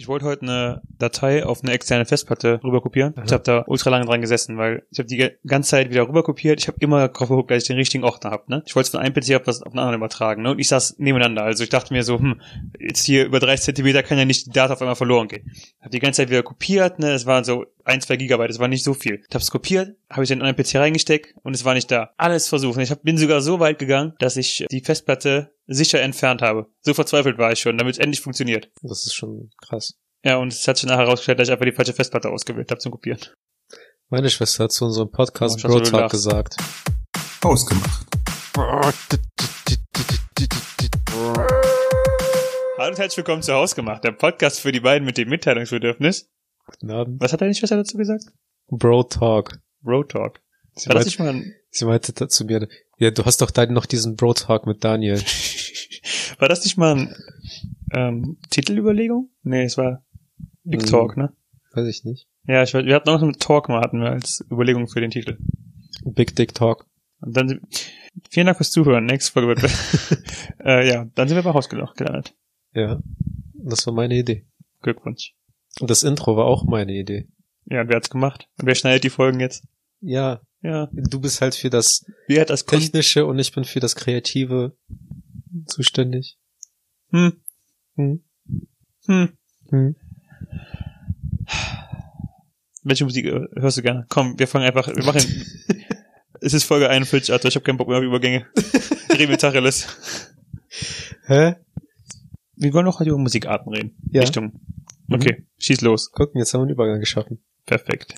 Ich wollte heute eine Datei auf eine externe Festplatte rüber kopieren. Ich habe da ultra lange dran gesessen, weil ich habe die ganze Zeit wieder rüber kopiert. Ich habe immer darauf geguckt, dass ich den richtigen Ordner habe. Ne? Ich wollte es von einem PC auf, was, auf einen anderen übertragen. Ne? Und ich saß nebeneinander. Also ich dachte mir so, hm, jetzt hier über 30 Zentimeter kann ja nicht die Daten auf einmal verloren gehen. Habe die ganze Zeit wieder kopiert. Ne? Es waren so ein, zwei Gigabyte. Es war nicht so viel. Ich habe es kopiert, habe ich in einen PC reingesteckt und es war nicht da. Alles versucht. Ich hab, bin sogar so weit gegangen, dass ich die Festplatte sicher entfernt habe. So verzweifelt war ich schon, damit es endlich funktioniert. Das ist schon krass. Ja, und es hat sich nachher herausgestellt, dass ich einfach die falsche Festplatte ausgewählt habe zum Kopieren. Meine Schwester hat zu unserem Podcast Oh, Bro Talk gelacht. gesagt. Ausgemacht. Hallo und herzlich willkommen zu Hausgemacht, der Podcast für die beiden mit dem Mitteilungsbedürfnis. Guten Abend. Was hat deine Schwester dazu gesagt? Bro Talk. Road Talk. Sie, War das meint, nicht mal ein, sie meinte da zu mir, ja, du hast doch da noch diesen Bro Talk mit Daniel. war das nicht mal ein ähm, Titelüberlegung? Nee, es war Big. Talk, ne? Weiß ich nicht. Ja, ich, weiß- wir hatten auch einen Talk mal hatten wir als Überlegung für den Titel. Big Dick Talk. Und dann vielen Dank fürs Zuhören. Nächste Folge wird äh, ja, dann sind wir bei Hausgemacht gelandet. Ja. Das war meine Idee. Glückwunsch. Und das Intro war auch meine Idee. Ja, und wer hat's gemacht? Und wer schneidet die Folgen jetzt? Ja, Ja, du bist halt für das wer hat das Technische und ich bin für das Kreative zuständig. hm, Hm. hm. Hm. Welche Musik äh, hörst du gerne? Komm, wir fangen einfach, wir machen, es ist Folge 41, Alter, ich habe keinen Bock mehr auf Übergänge. Reden mit Tacheles. Hä? Wir wollen noch heute über Musikarten reden. Ja. Richtung. Okay, schieß los. Gucken, jetzt haben wir einen Übergang geschaffen. Perfekt.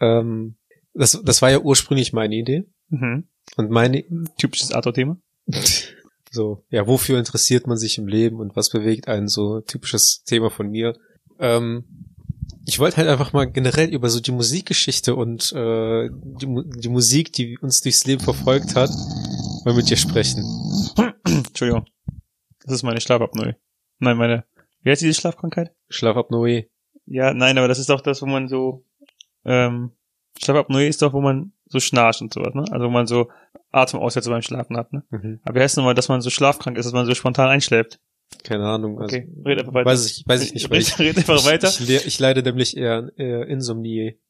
Ähm, das, das war ja ursprünglich meine Idee. Mhm. Und meine, Typisches Arthur-Thema. so, ja, wofür interessiert man sich im Leben und was bewegt einen so typisches Thema von mir. Ähm, ich wollte halt einfach mal generell über so die Musikgeschichte und äh, die, die Musik, die uns durchs Leben verfolgt hat, mal mit dir sprechen. Entschuldigung. Das ist meine Schlafapnoe. Nein, meine, wie heißt diese Schlafkrankheit? Schlafapnoe. Ja, nein, aber das ist doch das, wo man so, ähm, Schlafapnoe ist doch, wo man so schnarcht und sowas, ne? Also wo man so Atemaussätze beim Schlafen hat, ne? Mhm. Aber wie heißt nochmal, dass man so schlafkrank ist, dass man so spontan einschläft? Keine Ahnung. Also, Okay, red einfach weiter. Weiß ich, weiß ich nicht. Red, red einfach weiter. Ich, ich, ich leide nämlich eher, eher Insomnie.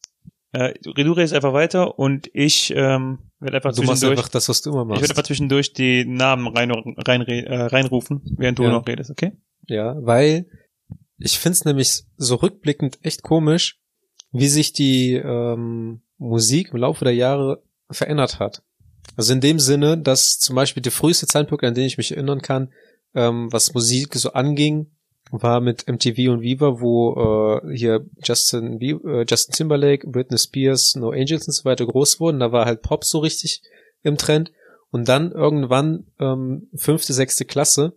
Äh, du redest einfach weiter und ich ähm, werde einfach Du machst zwischendurch, einfach das, was du immer ich werde machst. einfach zwischendurch die Namen rein, rein, äh, reinrufen, während du Ja. noch redest, okay? Ja, weil ich find's nämlich so rückblickend echt komisch, wie sich die ähm, Musik im Laufe der Jahre verändert hat. Also in dem Sinne, dass zum Beispiel der früheste Zeitpunkt, an den ich mich erinnern kann, ähm, was Musik so anging, war mit MTV und Viva, wo äh, hier Justin, äh, Justin Timberlake, Britney Spears, No Angels und so weiter groß wurden. Da war halt Pop so richtig im Trend. Und dann irgendwann, ähm, fünfte, sechste Klasse,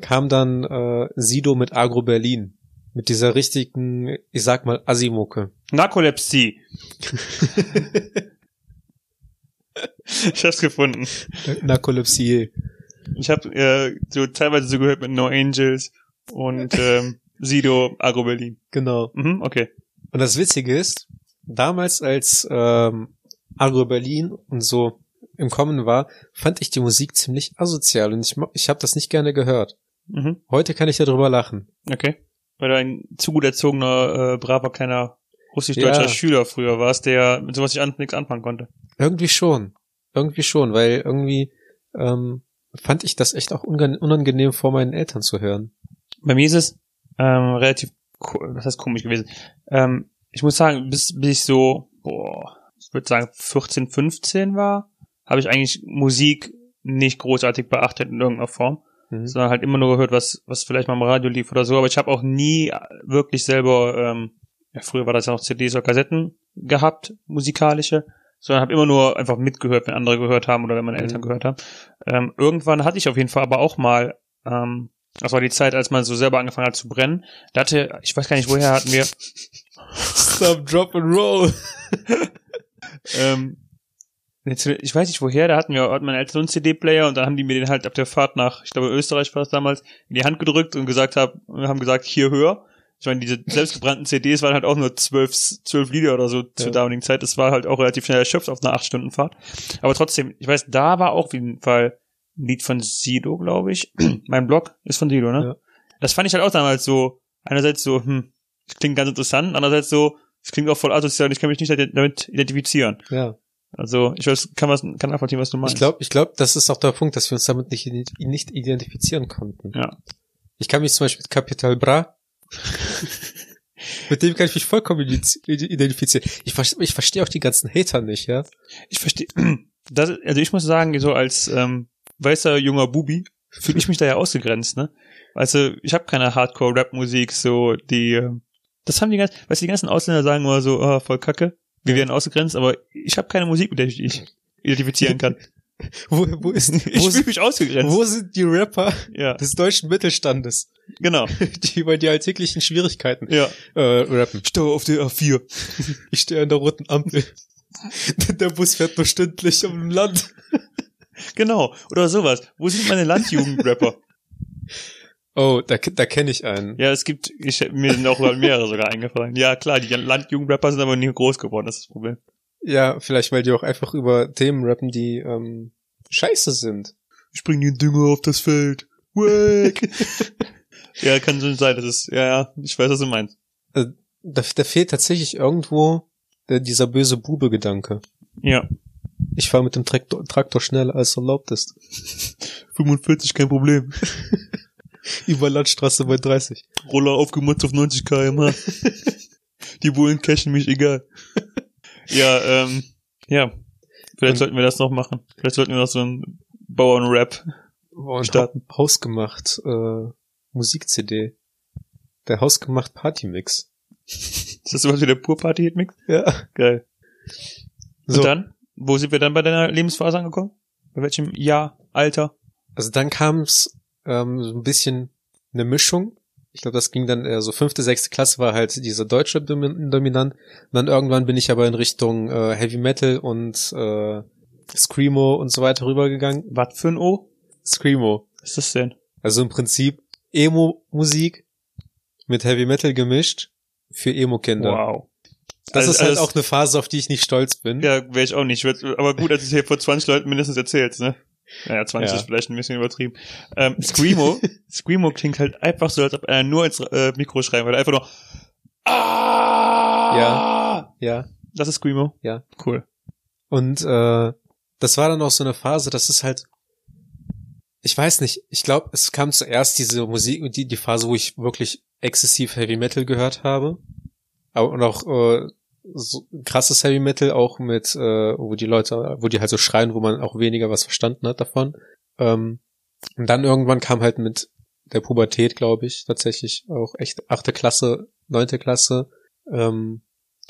kam dann äh, Sido mit Agro Berlin. Mit dieser richtigen, ich sag mal, Asimucke. Narkolepsie. ich hab's gefunden. Narkolepsie. Ich habe äh, so teilweise so gehört mit No Angels und ähm, Sido, Agro Berlin. Genau. Mhm, okay. Und das Witzige ist, damals als ähm, Agro Berlin und so im Kommen war, fand ich die Musik ziemlich asozial und ich, ich habe das nicht gerne gehört. Mhm, Heute kann ich darüber lachen. okay. Weil du ein zu gut erzogener, äh, braver, kleiner russisch-deutscher Ja. Schüler früher warst, der mit sowas nicht an, nichts anfangen konnte. Irgendwie schon. Irgendwie schon, weil irgendwie ähm, fand ich das echt auch unangenehm vor meinen Eltern zu hören. Bei mir ist es ähm, relativ, was heißt komisch gewesen. Ähm, ich muss sagen, bis, bis ich so, boah, ich würde sagen 14, 15 war, habe ich eigentlich Musik nicht großartig beachtet in irgendeiner Form, Mhm. sondern halt immer nur gehört, was, was vielleicht mal im Radio lief oder so. Aber ich habe auch nie wirklich selber, ähm, ja, früher war das ja noch CDs oder Kassetten gehabt, musikalische, sondern habe immer nur einfach mitgehört, wenn andere gehört haben oder wenn meine Mhm. Eltern gehört haben. Ähm, irgendwann hatte ich auf jeden Fall aber auch mal, ähm, das war die Zeit, als man so selber angefangen hat zu brennen. Da hatte, ich weiß gar nicht, woher hatten wir, Stop, drop and roll. ähm, jetzt, ich weiß nicht woher, da hatten wir, hatten meine Eltern so einen CD-Player und dann haben die mir den halt auf der Fahrt nach, ich glaube Österreich war das damals, in die Hand gedrückt und gesagt haben, haben gesagt, hier hör. Ich meine, diese selbstgebrannten CDs waren halt auch nur zwölf, zwölf Lieder oder so zur Ja. damaligen Zeit. Das war halt auch relativ schnell erschöpft auf einer acht Stunden Fahrt. Aber trotzdem, ich weiß, da war auch auf jeden Fall Lied von Sido, glaube ich. mein Blog ist von Sido, ne? Ja. Das fand ich halt auch damals so einerseits so, hm, das klingt ganz interessant, andererseits so, es klingt auch voll asozial und ich kann mich nicht damit identifizieren. Ja. Also ich weiß, kann was, kann nachvollziehen, was du meinst. Ich glaube, ich glaube, das ist auch der Punkt, dass wir uns damit nicht, nicht identifizieren konnten. Ja. Ich kann mich zum Beispiel mit Capital Bra, mit dem kann ich mich vollkommen identifizieren. Ich, ich verstehe auch die ganzen Hater nicht, ja. Ich verstehe. Das, also ich muss sagen, so als ähm, weißer junger Bubi fühle ich mich da ja ausgegrenzt, ne? Also ich habe keine Hardcore-Rap-Musik, so die. Das haben die ganzen, weißt du, die ganzen Ausländer sagen immer so, oh, voll Kacke, wir werden ausgegrenzt, aber ich habe keine Musik, mit der ich mich identifizieren kann. Wo, wo ist, Ich wo, fühle mich ausgegrenzt. wo sind die Rapper Ja, des deutschen Mittelstandes, genau. die über die alltäglichen Schwierigkeiten Ja. äh, rappen? Stau auf der A4. Ich stehe an der roten Ampel. Der Bus fährt nur stündlich um Land. Genau. Oder sowas. Wo sind meine Landjugend-Rapper? Oh, da, da kenne ich einen. Ja, es gibt, ich, mir sind auch mehrere sogar eingefallen. Ja, klar, die Landjugendrapper sind aber nie groß geworden, das ist das Problem. Ja, vielleicht weil die auch einfach über Themen rappen, die ähm, scheiße sind. Ich bring den Dünger auf das Feld. Wack. ja, kann schon sein, das ist, ja, ja, ich weiß, was du meinst. Da, da fehlt tatsächlich irgendwo der, dieser böse Bube-Gedanke. Ja. Ich fahre mit dem Traktor, Traktor schneller als erlaubt ist. 45, kein Problem. Über Landstraße bei 30. Roller aufgemutzt auf 90 km/h. Die Bullen cashen mich, egal. Ja, ähm, ja. Vielleicht Und- sollten wir das noch machen. Vielleicht sollten wir noch so einen Bauern-Rap. Starten. ha hausgemacht äh, Musik-CD. Der hausgemacht Partymix. Ist das sowas wie der Pur-Party-Hitmix? Ja. Geil. So, Und dann? Wo sind wir dann bei deiner Lebensphase angekommen? Bei welchem Jahr, Alter? also dann kam es ähm, so ein bisschen eine Mischung. Ich glaube, das ging dann eher so fünfte, sechste Klasse war halt dieser deutsche Domin dominant. Und dann irgendwann bin ich aber in Richtung äh, Heavy Metal und äh, Screamo und so weiter rübergegangen. Was für ein O? Screamo. Was ist das denn? Also im Prinzip Emo-Musik mit Heavy Metal gemischt für Emo-Kinder. Wow. Das Also- ist halt also auch eine Phase, auf die ich nicht stolz bin. Ja, wäre ich auch nicht. Aber gut, dass du es hier vor 20 Leuten mindestens erzählst, ne? Naja, 20 Ja. ist vielleicht ein bisschen übertrieben. Ähm, Screamo, Screamo klingt halt einfach so, als ob er nur ins äh, Mikro schreiben würde. Einfach nur Ah! Ja. Das ist Screamo? Ja. Cool. Und äh, das war dann auch so eine Phase, das ist halt, ich weiß nicht, ich glaube, es kam zuerst diese Musik, die, die Phase, wo ich wirklich exzessiv Heavy Metal gehört habe. Aber und auch äh, so krasses Heavy Metal, auch mit, äh, wo die Leute, wo die halt so schreien, wo man auch weniger was verstanden hat davon. Ähm, und dann irgendwann kam halt mit der Pubertät, glaube ich, tatsächlich auch echt achte Klasse, neunte Klasse, ähm,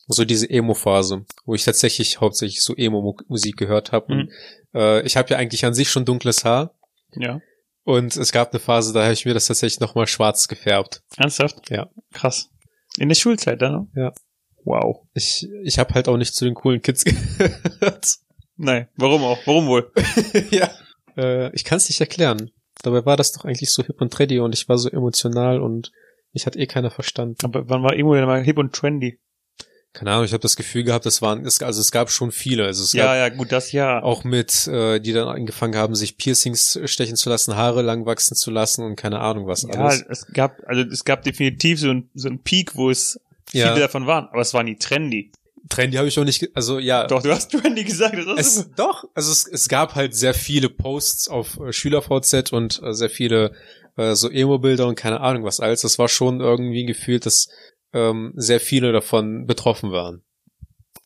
so diese Emo-Phase, wo ich tatsächlich hauptsächlich so Emo-Musik gehört habe. Mhm. Äh, ich habe ja eigentlich an sich schon dunkles Haar Ja. und es gab eine Phase, da habe ich mir das tatsächlich nochmal schwarz gefärbt. Ernsthaft? Ja. Krass. In der Schulzeit ne? Ja. Wow. Ich, ich habe halt auch nicht zu den coolen Kids gehört. Nein. Warum auch? Warum wohl? ja. Äh, ich kann es nicht erklären. Dabei war das doch eigentlich so hip und trendy und ich war so emotional und mich hat eh keiner verstanden. Aber wann war Emo denn mal hip und trendy? Keine Ahnung, ich habe das Gefühl gehabt, das waren, es, also es gab schon viele. Also es Ja, gab ja, gut, das ja. auch mit, äh, die dann angefangen haben, sich Piercings stechen zu lassen, Haare lang wachsen zu lassen und keine Ahnung was Ja, alles. es gab, also es gab definitiv so ein, so ein Peak, wo es Ja. viele davon waren, aber es war nie trendy. Trendy habe ich auch nicht, also ja. Doch, du hast trendy gesagt, das Es, doch, also es, es gab halt sehr viele Posts auf äh, SchülerVZ und äh, sehr viele äh, so Emo-Bilder und keine Ahnung was alles. Das war schon irgendwie gefühlt, dass ähm, sehr viele davon betroffen waren.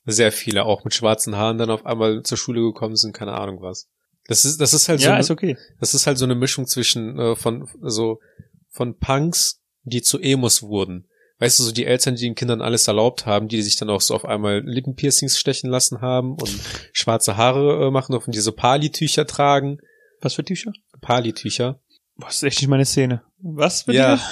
Sehr viele, auch mit schwarzen Haaren dann auf einmal zur Schule gekommen sind, keine Ahnung was. Das ist, das ist halt so, ja, eine- ist okay. das ist halt so eine Mischung zwischen äh, von so von Punks, die zu Emos wurden. Weißt du, so die Eltern, die den Kindern alles erlaubt haben, die sich dann auch so auf einmal Lippenpiercings stechen lassen haben und schwarze Haare äh, machen und diese Pali-Tücher tragen. Was für Tücher? Pali-Tücher. Boah, das ist echt nicht meine Szene. Was für Ja. Tücher?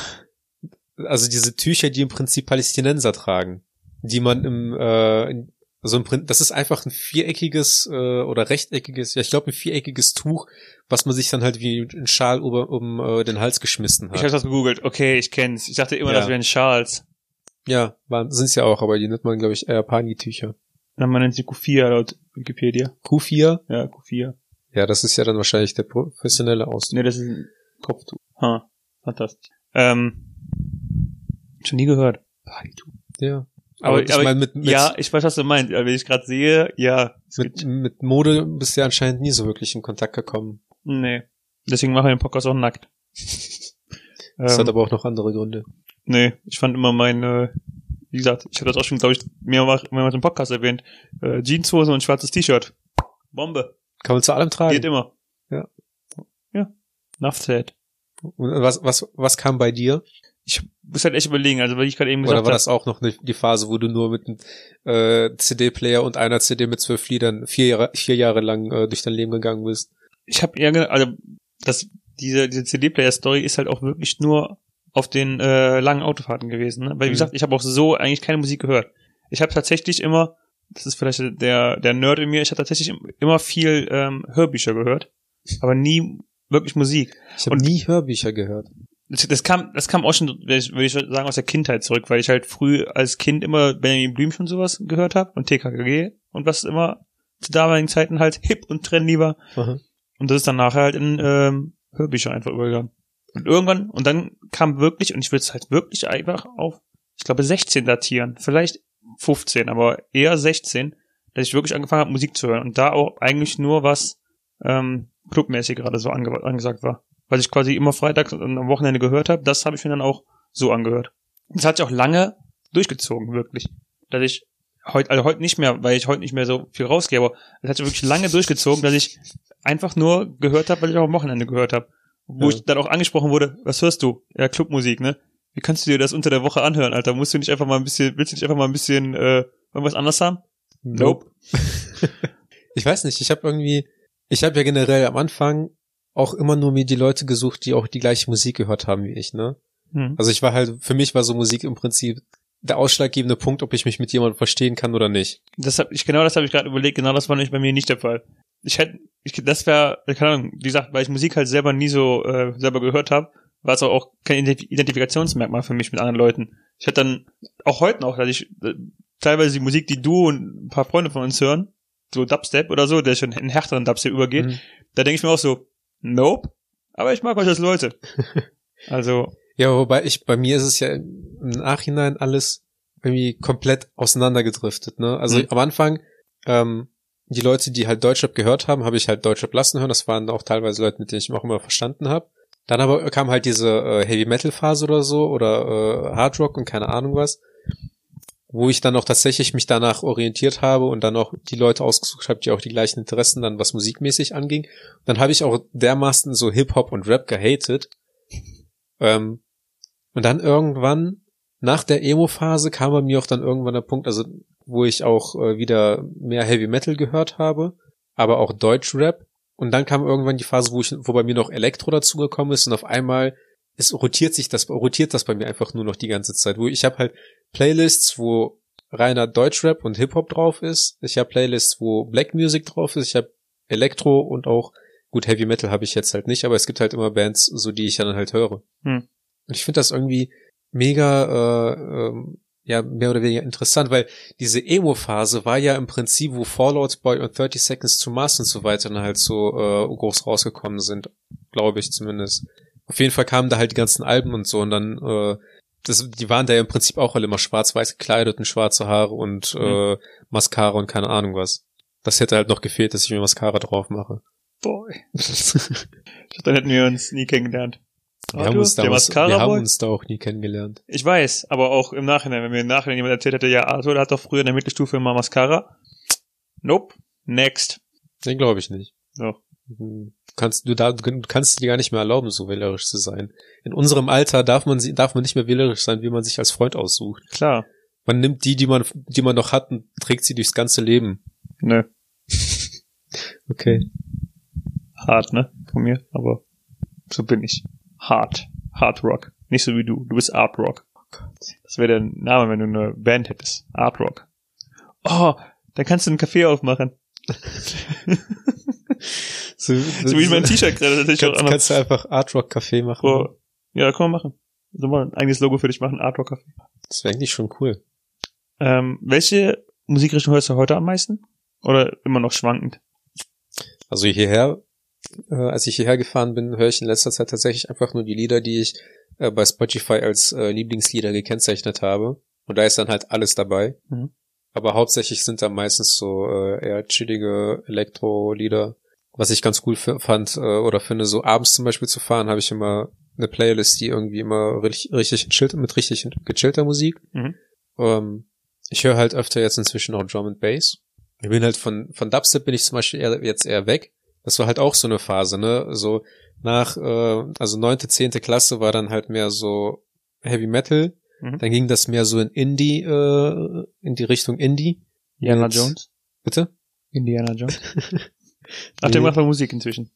Also diese Tücher, die im Prinzip Palästinenser tragen, die man im äh, in- so im Prin das ist einfach ein viereckiges äh, oder rechteckiges, ja ich glaube ein viereckiges Tuch, was man sich dann halt wie ein Schal um, um äh, den Hals geschmissen hat. Ich habe das gegoogelt. Okay, ich kenn's. Ich dachte immer, Ja. das wären Schals. Ja, sind es ja auch, aber die nennt man, glaube ich, eher Pani-Tücher. Dann man nennt sie Q4 laut Wikipedia. Q4? Ja, Q4. Ja, das ist ja dann wahrscheinlich der professionelle Ausdruck. Nee, das ist ein Kopftuch. Ha, fantastisch. Ähm, Schon nie gehört. Partytour. Ja. Aber, ich aber meine, mit, mit, ja, ich weiß, was du meinst. Wenn ich gerade sehe, ja. mit, mit Mode bist du ja anscheinend nie so wirklich in Kontakt gekommen. nee. Deswegen machen wir den Podcast auch nackt. Das ähm, hat aber auch noch andere Gründe. nee, ich fand immer meine, wie gesagt, ich habe das auch schon, glaube ich, mehrmals, mehrmals im Podcast erwähnt. Äh, Jeanshose und schwarzes T-Shirt. Bombe. Kann man zu allem tragen. Geht immer. Ja. Ja. Enough said. Und was, was, was kam bei dir? Ich muss halt echt überlegen, also weil ich gerade eben gesagt Oder war habe, das auch noch ne- die Phase, wo du nur mit einem äh, CD-Player und einer CD mit zwölf Liedern vier Jahre, vier Jahre lang äh, durch dein Leben gegangen bist? ich habe eher, also das, diese, diese CD-Player-Story ist halt auch wirklich nur auf den äh, langen Autofahrten gewesen. Ne? Weil wie Mhm. gesagt, ich habe auch so eigentlich keine Musik gehört. Ich habe tatsächlich immer, das ist vielleicht der der Nerd in mir, ich habe tatsächlich immer viel ähm, Hörbücher gehört, aber nie wirklich Musik. Ich habe nie Hörbücher gehört. Das, kam, das kam auch schon, würde ich sagen, aus der Kindheit zurück, weil ich halt früh als Kind immer Benjamin Blümchen und sowas gehört habe und TKKG und was immer zu damaligen Zeiten halt hip und trendy war. Aha. Und das ist dann nachher halt in ähm, Hörbücher einfach übergegangen. Und irgendwann, und dann kam wirklich, und ich würde es halt wirklich einfach auf, ich glaube 16 datieren, vielleicht 15, aber eher 16, dass ich wirklich angefangen habe, Musik zu hören. Und da auch eigentlich nur was ähm, clubmäßig gerade so ange angesagt war. Was ich quasi immer freitags und am Wochenende gehört habe, das habe ich mir dann auch so angehört. Das hat sich auch lange durchgezogen, wirklich. Dass ich heute, also heute nicht mehr, weil ich heute nicht mehr so viel rausgehe, aber es hat sich wirklich lange durchgezogen, dass ich einfach nur gehört habe, weil ich auch am Wochenende gehört habe. Wo Ja. ich dann auch angesprochen wurde, was hörst du? Ja, Clubmusik, ne? Wie kannst du dir das unter der Woche anhören, Alter? Musst du nicht einfach mal ein bisschen, willst du nicht einfach mal ein bisschen äh, irgendwas anderes haben? Nope. Ich weiß nicht, ich habe irgendwie, ich habe ja generell am Anfang auch immer nur mir die Leute gesucht, die auch die gleiche Musik gehört haben wie ich, ne? Hm. Also ich war halt, für mich war so Musik im Prinzip der ausschlaggebende Punkt, ob ich mich mit jemandem verstehen kann oder nicht. Das hab ich, genau das habe ich gerade überlegt, genau das war nämlich bei mir nicht der Fall. Ich hätte, ich, das wäre, keine Ahnung, wie gesagt, weil ich Musik halt selber nie so äh, selber gehört habe, war es auch, kein Identif- Identifikationsmerkmal für mich mit anderen Leuten. Ich hätte dann auch heute noch, dass ich äh, teilweise die Musik, die du und ein paar Freunde von uns hören, so Dubstep oder so, der schon in härteren Dubstep übergeht, Mhm. da denke ich mir auch so, nope, aber ich mag euch als Leute. Also, Ja, wobei ich, bei mir ist es ja im Nachhinein alles irgendwie komplett auseinandergedriftet, ne? Also Mhm. am Anfang, ähm, die Leute, die halt Deutschrap gehört haben, habe ich halt Deutschrap lassen hören. Das waren auch teilweise Leute, mit denen ich mich auch immer verstanden habe. Dann aber kam halt diese äh, Heavy Metal Phase oder so oder äh, Hard Rock und keine Ahnung was, wo ich dann auch tatsächlich mich danach orientiert habe und dann auch die Leute ausgesucht habe, die auch die gleichen Interessen dann was musikmäßig anging. Dann habe ich auch dermaßen so Hip Hop und Rap gehatet. Ähm, und dann irgendwann nach der Emo-Phase kam bei mir auch dann irgendwann der Punkt, also wo ich auch äh, wieder mehr Heavy Metal gehört habe, aber auch Deutsch-Rap. Und dann kam irgendwann die Phase, wo ich, wo bei mir noch Elektro dazugekommen ist und auf einmal es rotiert sich das, rotiert das bei mir einfach nur noch die ganze Zeit. Wo ich habe halt Playlists, wo reiner Deutschrap und Hip-Hop drauf ist. Ich habe Playlists, wo Black Music drauf ist. Ich habe Elektro und auch, gut, Heavy Metal habe ich jetzt halt nicht, aber es gibt halt immer Bands, so die ich dann halt höre. Hm. Und ich finde das irgendwie mega, äh, ähm, ja, mehr oder weniger interessant, weil diese Emo-Phase war ja im Prinzip, wo Fallout Boy und 30 Seconds to Mars und so weiter dann halt so äh, groß rausgekommen sind, glaube ich zumindest. Auf jeden Fall kamen da halt die ganzen Alben und so und dann, äh, das, die waren da ja im Prinzip auch alle immer schwarz-weiß gekleidet und schwarze Haare und äh, Mascara und keine Ahnung was. Das hätte halt noch gefehlt, dass ich mir Mascara drauf mache. boy. Dann hätten wir uns nie kennengelernt. Wir, haben uns, damals, wir haben uns da auch nie kennengelernt. Ich weiß, aber auch im Nachhinein, wenn mir im Nachhinein jemand erzählt hätte, ja, Arthur, der hat doch früher in der Mittelstufe immer Mascara. Nope. Next. Den glaube ich nicht. So. Du kannst du da du kannst dir gar nicht mehr erlauben, so wählerisch zu sein. In unserem Alter darf man sie darf man nicht mehr wählerisch sein, wie man sich als Freund aussucht. Klar. Man nimmt die, die man die man noch hat und trägt sie durchs ganze Leben. Nö. Okay. Hart, ne? Von mir. Aber so bin ich. Hart. Hard Rock. Nicht so wie du. Du bist Art Rock. Das wäre der Name, wenn du eine Band hättest. Art Rock. Oh, dann kannst du einen Café aufmachen. So, So wie mein T-Shirt gerade. Das ist auch kannst, noch. kannst du einfach Art Rock Café machen. Oh, ja, können wir machen. Sollen wir ein eigenes Logo für dich machen? Art Rock Café. Das wäre eigentlich schon cool. Ähm, welche Musikrichtung hörst du heute am meisten? Oder immer noch schwankend? Also hierher, äh, als ich hierher gefahren bin, höre ich in letzter Zeit tatsächlich einfach nur die Lieder, die ich äh, bei Spotify als äh, Lieblingslieder gekennzeichnet habe. Und da ist dann halt alles dabei. Mhm. Aber hauptsächlich sind da meistens so äh, eher chillige Elektro-Lieder. Was ich ganz cool fand äh, oder finde, so abends zum Beispiel zu fahren, habe ich immer eine Playlist, die irgendwie immer richtig, richtig mit richtig gechillter Musik. Mhm. Ähm, ich höre halt öfter jetzt inzwischen auch Drum and Bass. Ich bin halt von, von Dubstep bin ich zum Beispiel eher, jetzt eher weg. Das war halt auch so eine Phase, ne? So nach, äh, also neunte, zehnte Klasse war dann halt mehr so Heavy Metal. Mhm. Dann ging das mehr so in Indie, äh, in die Richtung Indie. Indiana Mit- Jones. Bitte? Indiana Jones. Ach, Nee. der macht mal Musik inzwischen.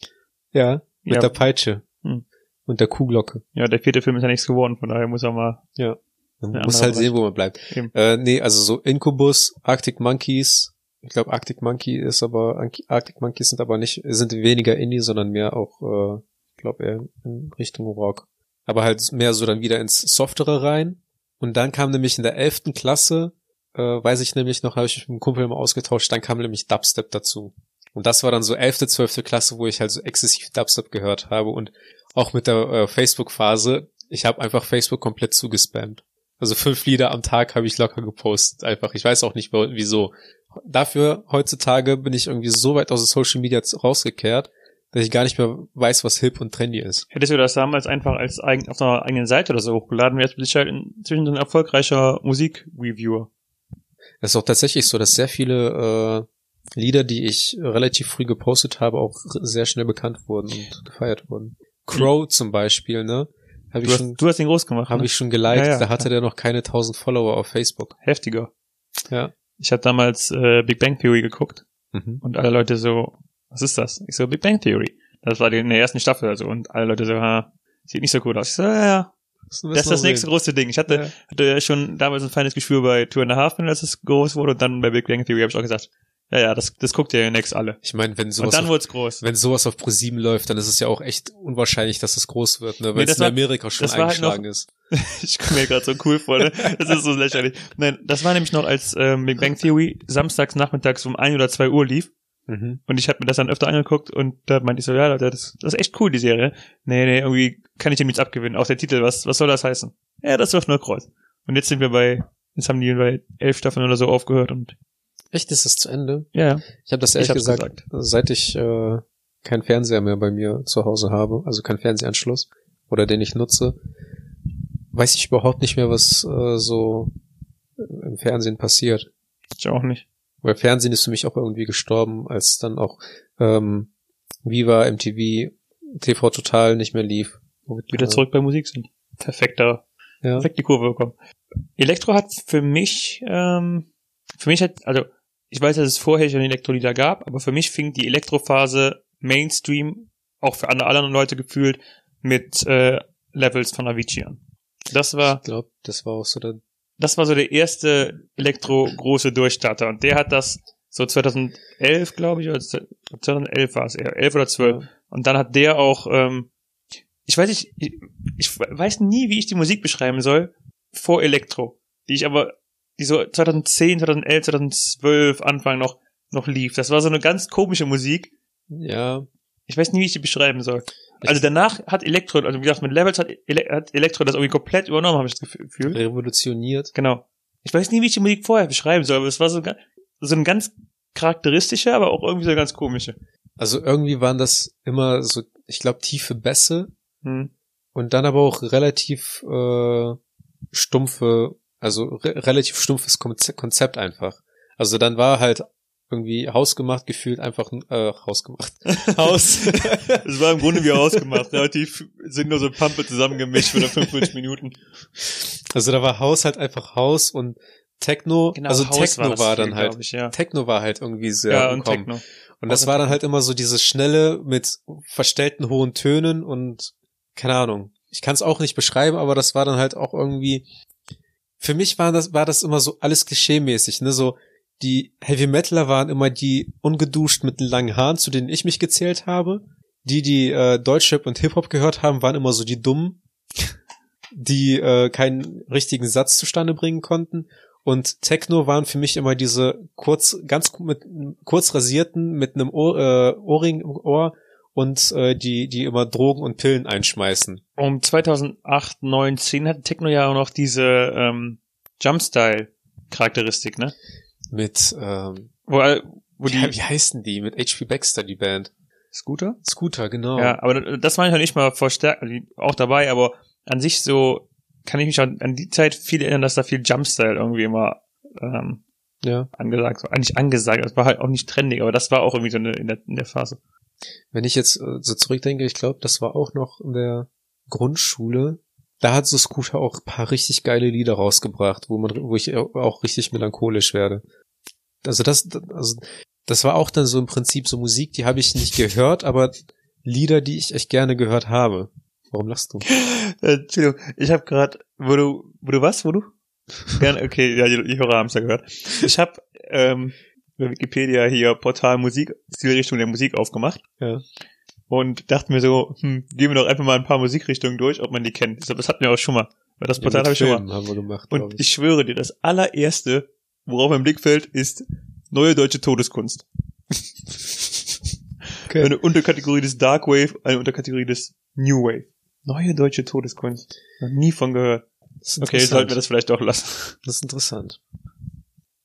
Ja. Mit Ja. der Peitsche. Hm. Und der Kuhglocke. Ja, der vierte Film ist ja nichts geworden, von daher muss er mal. Man Ja, muss anderer halt sehen, wo man bleibt. Eben. Äh, nee, also so Incubus, Arctic Monkeys. Ich glaube, Arctic Monkey ist aber, Arctic Monkeys sind aber nicht, sind weniger Indie, sondern mehr auch, äh, ich glaube eher in Richtung Rock. Aber halt mehr so dann wieder ins Softere rein. Und dann kam nämlich in der elften Klasse, äh, weiß ich nämlich noch, habe ich mit einem Kumpel mal ausgetauscht, dann kam nämlich Dubstep dazu. Und das war dann so elfte, zwölfte Klasse, wo ich halt so exzessiv Dubstep gehört habe und auch mit der äh, Facebook-Phase, ich habe einfach Facebook komplett zugespammt. Also fünf Lieder am Tag habe ich locker gepostet, einfach. Ich weiß auch nicht wieso. Dafür heutzutage bin ich irgendwie so weit aus den Social Media rausgekehrt, dass ich gar nicht mehr weiß, was hip und trendy ist. Hättest du das damals einfach als eigen, auf einer eigenen Seite oder so hochgeladen, wärst du sicher inzwischen so ein erfolgreicher Musik-Reviewer. Es ist auch tatsächlich so, dass sehr viele äh, Lieder, die ich relativ früh gepostet habe, auch sehr schnell bekannt wurden und gefeiert wurden. Crow zum Beispiel, ne? Habe Du ich hast, schon, du hast ihn groß gemacht. habe ne? ich schon geliked. Ja, ja, da hatte der noch keine 1000 Follower auf Facebook. Heftiger. Ja. Ich habe damals äh, Big Bang Theory geguckt Mhm. und alle Leute so, was ist das? Ich so, Big Bang Theory. Das war die in der ersten Staffel also und alle Leute so, ha, sieht nicht so gut aus. Ich so, ja, ja, das ist das nächste große Ding. Ich hatte, Ja. hatte ja schon damals ein feines Gefühl bei Two and a Half als es groß wurde und dann bei Big Bang Theory habe ich auch gesagt, ja, ja, das, das guckt ihr next alle. Ich meine, wenn Und sowas dann auf, wurde es groß. wenn sowas auf ProSieben läuft, dann ist es ja auch echt unwahrscheinlich, dass es groß wird, ne? Nee, Weil das es in war- Amerika schon war halt eingeschlagen ist. Ich komme mir gerade so cool vor, ne? Das ist so lächerlich. Nein, das war nämlich noch, als ähm, Big Bang Theory samstags nachmittags um 1 oder 2 Uhr lief. Mhm. Und ich habe mir das dann öfter angeguckt und da meinte ich so, ja, Leute, das, das ist echt cool, die Serie. Nee, nee, irgendwie kann ich dem nichts abgewinnen. Auch der Titel, was, was soll das heißen? Ja, das wird nur Kreuz. Und jetzt sind wir bei, jetzt haben die bei elf Staffeln oder so aufgehört und Echt, ist das zu Ende? ja. Ich habe das Ich ehrlich hab's gesagt, seit ich äh, keinen Fernseher mehr bei mir zu Hause habe, also keinen Fernsehanschluss oder den ich nutze, weiß ich überhaupt nicht mehr, was äh, so im Fernsehen passiert. ich auch nicht. Weil Fernsehen ist für mich auch irgendwie gestorben, als dann auch ähm, Viva, MTV, TV Total nicht mehr lief. Womit Wieder zurück bei Musik sind. Perfekter, Ja. perfekt die Kurve bekommen. Elektro hat für mich, ähm, für mich hat, also ich weiß, dass es vorher schon Elektrolieder gab, aber für mich fing die Elektrophase Mainstream, auch für alle anderen Leute gefühlt, mit äh, Levels von Avicii an. Das war, Ich glaube, das war auch so der das war so der erste Elektro-große Durchstarter und der hat das so 2011, glaube ich, oder 2011 war es eher, 11 oder 12. Und dann hat der auch, ähm, ich weiß nicht, ich, ich weiß nie, wie ich die Musik beschreiben soll, vor Elektro, die ich aber, die so 2010, 2011, 2012 Anfang noch, noch lief. Das war so eine ganz komische Musik. Ja, Ich weiß nie, wie ich die beschreiben soll. Also danach hat Elektro, also wie gesagt, mit Levels hat, Ele hat Elektro das irgendwie komplett übernommen, habe ich das Gefühl. revolutioniert. Genau. Ich weiß nie, wie ich die Musik vorher beschreiben soll, aber es war so, so ein ganz charakteristischer, aber auch irgendwie so ganz komische. Also irgendwie waren das immer so, ich glaube, tiefe Bässe Hm. und dann aber auch relativ äh, stumpfe, also re relativ stumpfes Konze- Konzept einfach. Also dann war halt irgendwie hausgemacht gefühlt einfach äh, hausgemacht. Haus. Es war im Grunde wie ausgemacht, relativ sinnlose Pampe zusammengemischt für 45 Minuten. Also da war Haus halt einfach Haus und Techno, also Genau, Haus Techno das war, viel, dann halt glaub ich, ja. Techno war halt irgendwie sehr Ja, und. Techno. Und das war dann halt immer so dieses schnelle mit verstellten hohen Tönen und keine Ahnung. Ich kann es auch nicht beschreiben, aber das war dann halt auch irgendwie. Für mich war das war das immer so alles klischeemäßig, ne? So die Heavy Metaler waren immer die ungeduscht mit den langen Haaren, zu denen ich mich gezählt habe. Die, die äh, Deutschrap und Hip Hop gehört haben, waren immer so die Dummen, die äh, keinen richtigen Satz zustande bringen konnten. Und Techno waren für mich immer diese kurz, ganz mit kurz rasierten, mit einem Ohr, äh, Ohrring im Ohr und äh, die, die immer Drogen und Pillen einschmeißen. Um 2008, 9, 10 hatte Techno ja auch noch diese ähm, Jumpstyle-Charakteristik, ne? Mit, ähm, Wo, wo die wie, wie heißen die? Mit HP Baxter, die Band. Scooter? Scooter, genau. Ja, aber das war ich noch nicht mal verstärkt, also auch dabei, aber an sich so kann ich mich an, an die Zeit viel erinnern, dass da viel Jumpstyle irgendwie immer ähm, ja. angesagt war. Nicht angesagt, das war halt auch nicht trendig, aber das war auch irgendwie so eine, in, der, in der Phase. Wenn ich jetzt äh, so zurückdenke, ich glaube, das war auch noch in der Grundschule. Da hat so Scooter auch ein paar richtig geile Lieder rausgebracht, wo man, wo ich auch richtig melancholisch werde. Also das, also das war auch dann so im Prinzip so Musik, die habe ich nicht gehört, aber Lieder, die ich echt gerne gehört habe. Warum lachst du? Entschuldigung, ich habe gerade, wo du, wo du was, wo du? Gerne, okay, ja, die, die Hörer haben es ja gehört. Ich habe ähm, bei Wikipedia hier Portal Musik, Stilrichtung der Musik aufgemacht. Ja. Und dachte mir so, hm, gehen wir doch einfach mal ein paar Musikrichtungen durch, ob man die kennt. Ich Das hatten wir auch schon mal. Weil das Portal Ja, habe ich schon mal. Filmen haben wir gemacht, Und ich schwöre dir, das allererste, worauf mein Blick fällt, ist neue deutsche Todeskunst. Okay. Eine Unterkategorie des Dark Wave, eine Unterkategorie des New Wave. Neue deutsche Todeskunst. Noch nie von gehört. Okay, sollten wir das vielleicht doch lassen. Das ist interessant.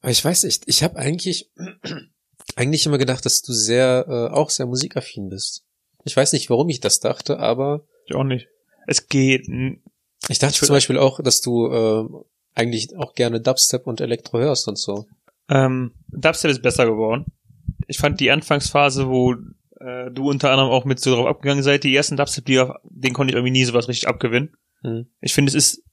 Aber ich weiß nicht, ich habe eigentlich eigentlich immer gedacht, dass du sehr äh, auch sehr musikaffin bist. Ich weiß nicht, warum ich das dachte, aber Ich auch nicht. Es geht. ich dachte Ich zum Beispiel auch, dass du äh, eigentlich auch gerne Dubstep und Elektro hörst und so. Ähm, Dubstep ist besser geworden. Ich fand die Anfangsphase, wo äh, du unter anderem auch mit so drauf abgegangen seid, die ersten Dubstep-Lieder, den konnte ich irgendwie nie sowas richtig abgewinnen. Hm. Ich finde, es ist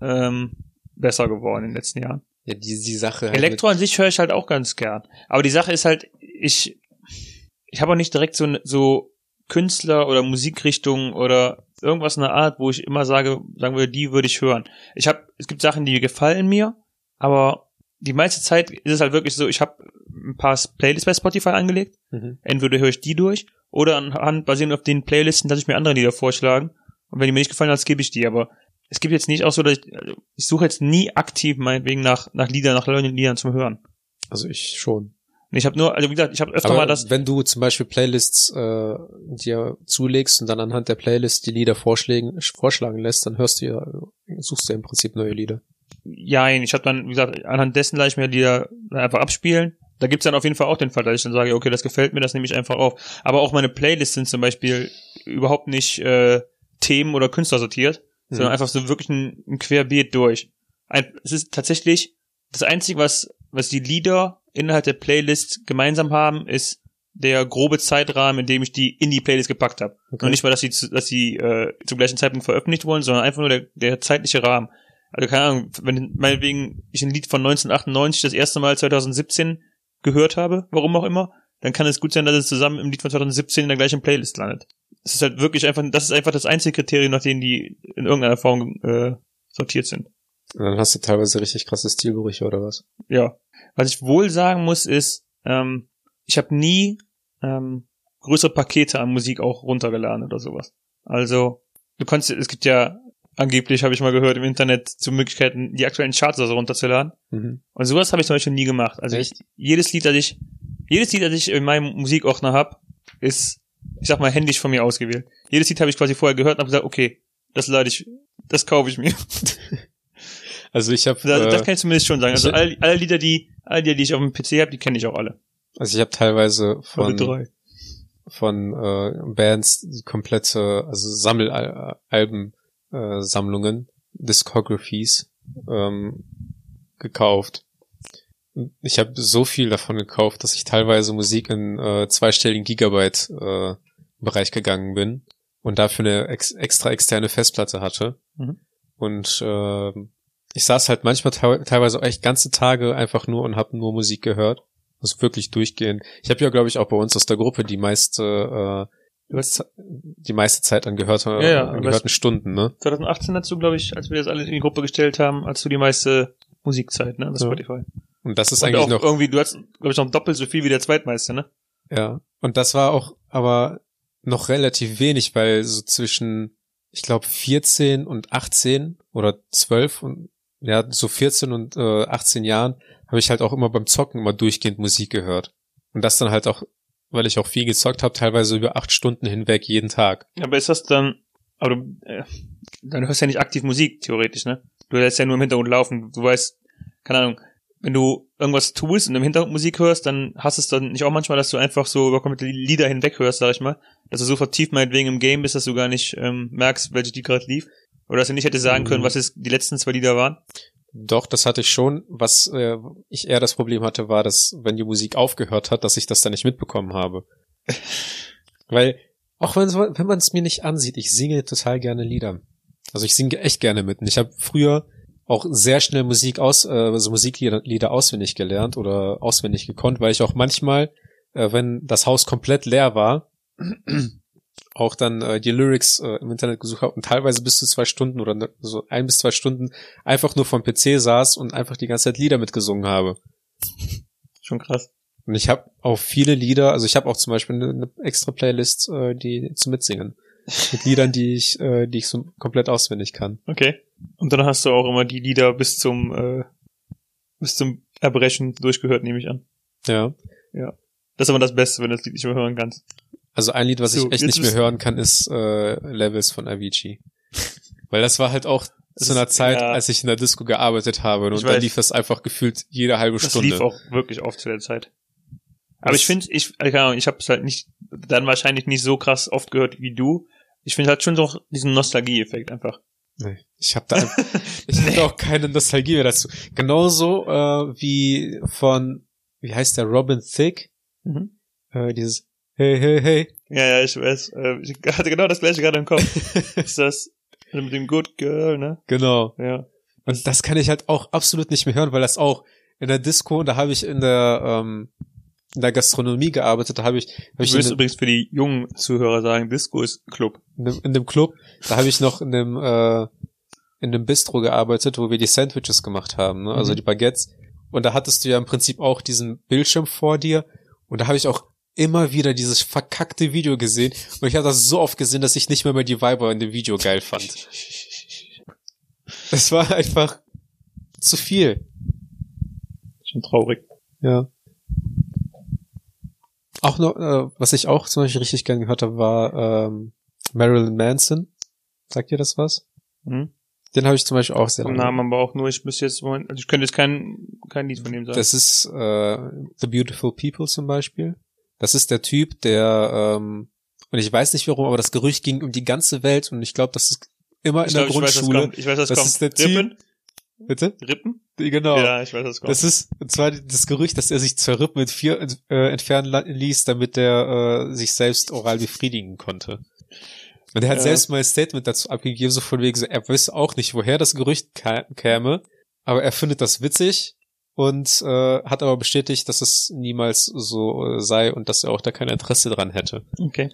ähm, besser geworden in den letzten Jahren. Ja, die, die Sache. halt Elektro an sich höre ich halt auch ganz gern. Aber die Sache ist halt, ich, ich habe auch nicht direkt so, so Künstler oder Musikrichtungen oder irgendwas in der Art, wo ich immer sage, sagen würde, die würde ich hören. Ich habe, es gibt Sachen, die gefallen mir, aber die meiste Zeit ist es halt wirklich so, ich habe ein paar Playlists bei Spotify angelegt. Mhm. Entweder höre ich die durch oder anhand, basierend auf den Playlisten, dass ich mir andere Lieder vorschlagen. Und wenn die mir nicht gefallen, dann skippe ich die. Aber es gibt jetzt nicht auch so, dass ich, also ich suche jetzt nie aktiv meinetwegen nach, nach Liedern, nach neuen Liedern zum Hören. Also ich schon. Ich habe nur, also wie gesagt, ich habe öfter Aber mal das, wenn du zum Beispiel Playlists äh, dir zulegst und dann anhand der Playlist die Lieder vorschlägen, vorschlagen lässt, dann hörst du ja, suchst du ja im Prinzip neue Lieder. ja, ich habe dann, wie gesagt, anhand dessen lasse ich mir Lieder einfach abspielen. Da gibt's dann auf jeden Fall auch den Fall, dass ich dann sage, okay, das gefällt mir, das nehme ich einfach auf. Aber auch meine Playlists sind zum Beispiel überhaupt nicht äh, Themen oder Künstler sortiert, sondern Mhm. einfach so wirklich ein, ein Querbeet durch. Ein, es ist tatsächlich das Einzige, was, was die Lieder innerhalb der Playlist gemeinsam haben, ist der grobe Zeitrahmen, in dem ich die in die Playlist gepackt habe. Okay. Und nicht mal, dass sie, zu- dass sie äh, zum gleichen Zeitpunkt veröffentlicht wurden, sondern einfach nur der, der zeitliche Rahmen. Also keine Ahnung, wenn meinetwegen ich ein Lied von 1998 das erste Mal 2017 gehört habe, warum auch immer, dann kann es gut sein, dass es zusammen im Lied von 2017 in der gleichen Playlist landet. Es ist halt wirklich einfach, das ist einfach das einzige Kriterium, nach dem die in irgendeiner Form äh, sortiert sind. Und dann hast du teilweise richtig krasse Stilbrüche oder was? Ja. Was ich wohl sagen muss, ist, ähm, ich habe nie ähm, größere Pakete an Musik auch runtergeladen oder sowas. Also, du kannst, es gibt ja angeblich, habe ich mal gehört, im Internet zu Möglichkeiten, die aktuellen Charts also runterzuladen. Mhm. Und sowas habe ich zum Beispiel nie gemacht. Also ich, jedes Lied, das ich, jedes Lied, das ich in meinem Musikordner hab, ist, ich sag mal, händisch von mir ausgewählt. Jedes Lied habe ich quasi vorher gehört und habe gesagt, okay, das lade ich, das kaufe ich mir. Also ich habe Das, das äh, kann ich zumindest schon sagen. Also alle, alle Lieder, die, alle Lieder, die ich auf dem PC habe, die kenne ich auch alle. also ich habe teilweise von von äh, Bands die komplette also Sammelalben äh, Sammlungen Discographies ähm, gekauft. Ich habe so viel davon gekauft, dass ich teilweise Musik in äh, zweistelligen Gigabyte äh, Bereich gegangen bin und dafür eine ex extra externe Festplatte hatte. Mhm. Und äh, ich saß halt manchmal teilweise auch echt ganze Tage einfach nur und habe nur Musik gehört. Also wirklich durchgehend. Ich habe ja, glaube ich, auch bei uns aus der Gruppe die meiste, äh, die meiste Zeit an, gehörte, Ja, ja, an gehörten Stunden, ne? 2018 dazu, glaube ich, als wir das alle in die Gruppe gestellt haben, als du die meiste Musikzeit, ne, das Ja. Spotify. Und das ist Und eigentlich auch noch, irgendwie, du hast, glaube ich, noch doppelt so viel wie der Zweitmeister, ne? ja. Und das war auch aber noch relativ wenig, weil so zwischen, ich glaube, 14 und 18 oder 12 und ja, so 14 und äh, 18 Jahren habe ich halt auch immer beim Zocken immer durchgehend Musik gehört. Und das dann halt auch weil ich auch viel gezockt habe, teilweise über acht Stunden hinweg jeden Tag. Aber ist das dann, aber du, äh, dann hörst du ja nicht aktiv Musik, theoretisch, ne? Du lässt ja nur im Hintergrund laufen. Du weißt, keine Ahnung, wenn du irgendwas tust und im Hintergrund Musik hörst, dann hast es dann nicht auch manchmal, dass du einfach so über komplette Lieder hinweg hörst, sag ich mal. Dass du so vertieft meinetwegen im Game bist, dass du gar nicht ähm, merkst, welche die gerade lief. Oder dass du nicht hättest sagen können, Mhm. was jetzt die letzten zwei Lieder waren. Doch, das hatte ich schon. Was äh, ich eher das Problem hatte, war, dass wenn die Musik aufgehört hat, dass ich das dann nicht mitbekommen habe. Weil, auch wenn, wenn man es mir nicht ansieht, ich singe total gerne Lieder. Also ich singe echt gerne mit. Und ich habe früher auch sehr schnell Musik aus, äh, also Musiklieder Lieder auswendig gelernt oder auswendig gekonnt, weil ich auch manchmal, äh, wenn das Haus komplett leer war, auch dann äh, die Lyrics äh, im Internet gesucht habe und teilweise bis zu zwei Stunden oder ne- so ein bis zwei Stunden einfach nur vom PC saß und einfach die ganze Zeit Lieder mitgesungen habe. Schon krass. Und ich habe auch viele Lieder, also ich habe auch zum Beispiel eine, eine extra Playlist, äh, die zum Mitsingen. Mit Liedern, die ich, äh, die ich so komplett auswendig kann. Okay. Und dann hast du auch immer die Lieder bis zum, äh, bis zum Erbrechen durchgehört, nehme ich an. Ja. Das ist aber das Beste, wenn du das Lied nicht mehr hören kannst. Also ein Lied, was So, ich echt nicht mehr hören kann, ist äh, Levels von Avicii. Weil das war halt auch zu einer Zeit, ja. als ich in der Disco gearbeitet habe. Und Ich da lief das einfach gefühlt jede halbe Das Stunde. lief auch wirklich oft zu der Zeit. Aber Das- ich finde, ich, keine Ahnung, ich habe es halt nicht, dann wahrscheinlich nicht so krass oft gehört wie du. Ich finde halt schon so diesen Nostalgie-Effekt einfach. Nee, ich habe da, ich hab auch keine Nostalgie mehr dazu. Genauso äh, wie von, wie heißt der, Robin Thicke, Mhm. äh, dieses Hey, hey, hey. Ja, ja, ich weiß. Äh, ich hatte genau das gleiche gerade im Kopf. ist das also mit dem Good Girl, ne? Genau. Ja. Und das kann ich halt auch absolut nicht mehr hören, weil das auch in der Disco, da habe ich in der ähm, in der Gastronomie gearbeitet, da habe ich, hab Ich dem, übrigens für die jungen Zuhörer sagen, Disco ist Club. in, dem, in dem Club, da habe ich noch in dem äh, in dem Bistro gearbeitet, wo wir die Sandwiches gemacht haben, ne? also Mhm. die Baguettes. Und da hattest du ja im Prinzip auch diesen Bildschirm vor dir. Und da habe ich auch immer wieder dieses verkackte Video gesehen. Und ich habe das so oft gesehen, dass ich nicht mehr, mehr die Viber in dem Video geil fand. Es war einfach zu viel. Schon traurig. Ja. Auch noch, äh, was ich auch zum Beispiel richtig gerne gehört habe, war ähm, Marilyn Manson. Sagt ihr das was? Mhm. Den habe ich zum Beispiel auch sehr Vom lange. Namen aber auch nur, ich müsste jetzt, also ich könnte jetzt kein, kein Lied von dem sagen. Das ist äh, The Beautiful People zum Beispiel. Das ist der Typ, der ähm, und ich weiß nicht warum, aber das Gerücht ging um die ganze Welt und ich glaube, das ist immer in ich der glaube, ich weiß, Grundschule. kommt. Ich weiß, was Das kommt. ist der Typ- Rippen? Bitte? Rippen? Genau. Ja, ich weiß, was kommt. Das ist und zwar das Gerücht, dass er sich zwei Rippen mit vier äh, entfernen ließ, damit er äh, sich selbst oral befriedigen konnte. Und er hat Ja. selbst mal ein Statement dazu abgegeben, so von wegen, so, er wüsste auch nicht, woher das Gerücht käme, aber er findet das witzig und äh, hat aber bestätigt, dass es niemals so äh, sei und dass er auch da kein Interesse dran hätte. okay.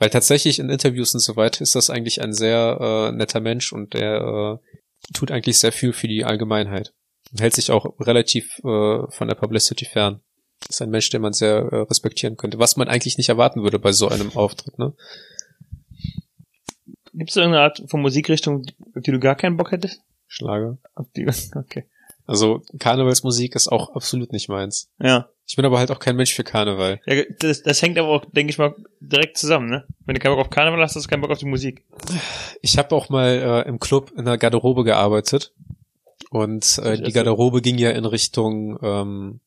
Weil tatsächlich in Interviews und so weiter ist das eigentlich ein sehr äh, netter Mensch und der äh, tut eigentlich sehr viel für die Allgemeinheit. Hält sich auch relativ äh, von der Publicity fern. Ist ein Mensch, den man sehr äh, respektieren könnte. Was man eigentlich nicht erwarten würde bei so einem Auftritt, ne? Gibt es irgendeine Art von Musikrichtung, auf die du gar keinen Bock hättest? Schlager. Okay. Also Karnevalsmusik ist auch absolut nicht meins. Ja. Ich bin aber halt auch kein Mensch für Karneval. ja das, das hängt aber auch, denke ich mal, direkt zusammen, ne? Wenn du keinen Bock auf Karneval hast, hast du keinen Bock auf die Musik. Ich habe auch mal äh, im Club in der Garderobe gearbeitet und äh, die. Garderobe ging ja in Richtung ähm,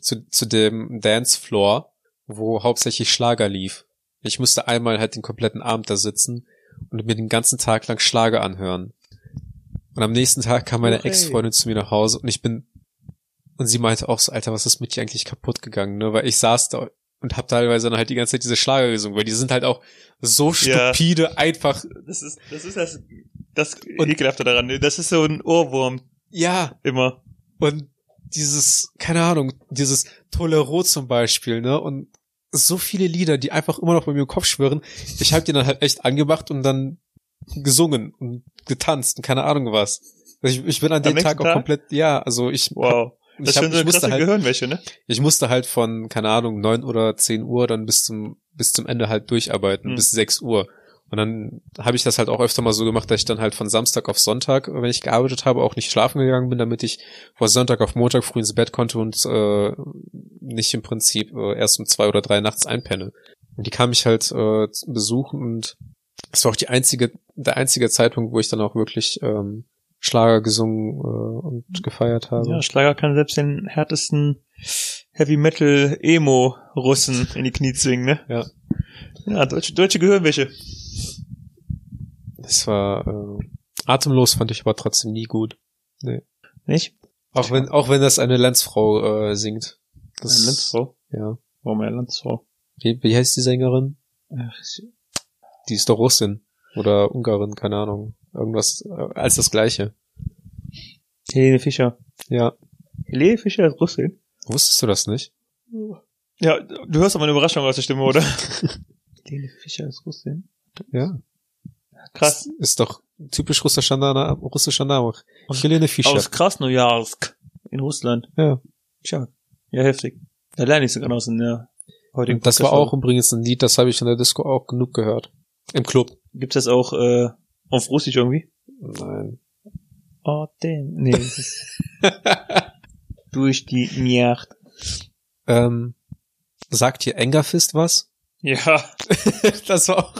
zu, zu dem Dancefloor, wo hauptsächlich Schlager lief. Ich musste einmal halt den kompletten Abend da sitzen und mir den ganzen Tag lang Schlager anhören. Und am nächsten Tag kam meine Okay. Ex-Freundin zu mir nach Hause und ich bin und sie meinte auch so, Alter, was ist mit dir eigentlich kaputt gegangen, ne? Weil ich saß da und hab teilweise dann halt die ganze Zeit diese Schlager gesungen, weil die sind halt auch so Ja. stupide einfach. Das ist, das ist das, das Und- Ekelhafte daran. ne? Das ist so ein Ohrwurm, Ja, immer. Und dieses, keine Ahnung, dieses Tolero zum Beispiel, ne? Und so viele Lieder, die einfach immer noch bei mir im Kopf schwirren. Ich habe die dann halt echt angemacht und dann gesungen und getanzt und keine Ahnung was. Also ich, ich bin an dem Tag auch Tag? komplett, ja, also ich, Wow. ich, Das ist hab, so ich musste halt, Gehirnwäsche, ne? ich musste halt von, keine Ahnung, neun oder zehn Uhr dann bis zum, bis zum Ende halt durcharbeiten, Hm. bis sechs Uhr. Und dann habe ich das halt auch öfter mal so gemacht, dass ich dann halt von Samstag auf Sonntag, wenn ich gearbeitet habe, auch nicht schlafen gegangen bin, damit ich vor Sonntag auf Montag früh ins Bett konnte und äh, nicht im Prinzip äh, erst um zwei oder drei nachts einpenne. Und die kam ich halt äh, besuchen und es war auch die einzige, der einzige Zeitpunkt, wo ich dann auch wirklich ähm, Schlager gesungen äh, und gefeiert habe. Ja, Schlager kann selbst den härtesten Heavy Metal Emo Russen in die Knie zwingen, ne? Ja. Ja, deutsche, deutsche Gehirnwäsche. Das war äh, atemlos, fand ich aber trotzdem nie gut. Nicht? Auch wenn, auch wenn das eine Landsfrau äh, singt. Das, Eine Landsfrau. Ja. Warum eine Landsfrau? Wie, wie heißt die Sängerin? Ach, Die ist doch Russin. Oder Ungarin, keine Ahnung. Irgendwas äh, als das gleiche. Helene Fischer. Ja. Helene Fischer ist Russin? Wusstest du das nicht? Ja, du hörst aber eine Überraschung aus der Stimme, oder? Helene Fischer ist Russin? Ja. Krass. Ist doch typisch russischer Name. Russischer Name. Helene Fischer. Aus Krasnojarsk in Russland. Ja. Tja. Ja, heftig. Da lerne ich sogar noch aus in der heutigen Und das war auch übrigens ein Lied, das habe ich in der Disco auch genug gehört. Im Club. Gibt's das auch äh, auf Russisch irgendwie? Nein. Oh, damn. Nee, das ist durch die Nacht. ähm, sagt dir Engerfist was? Ja. das war auch.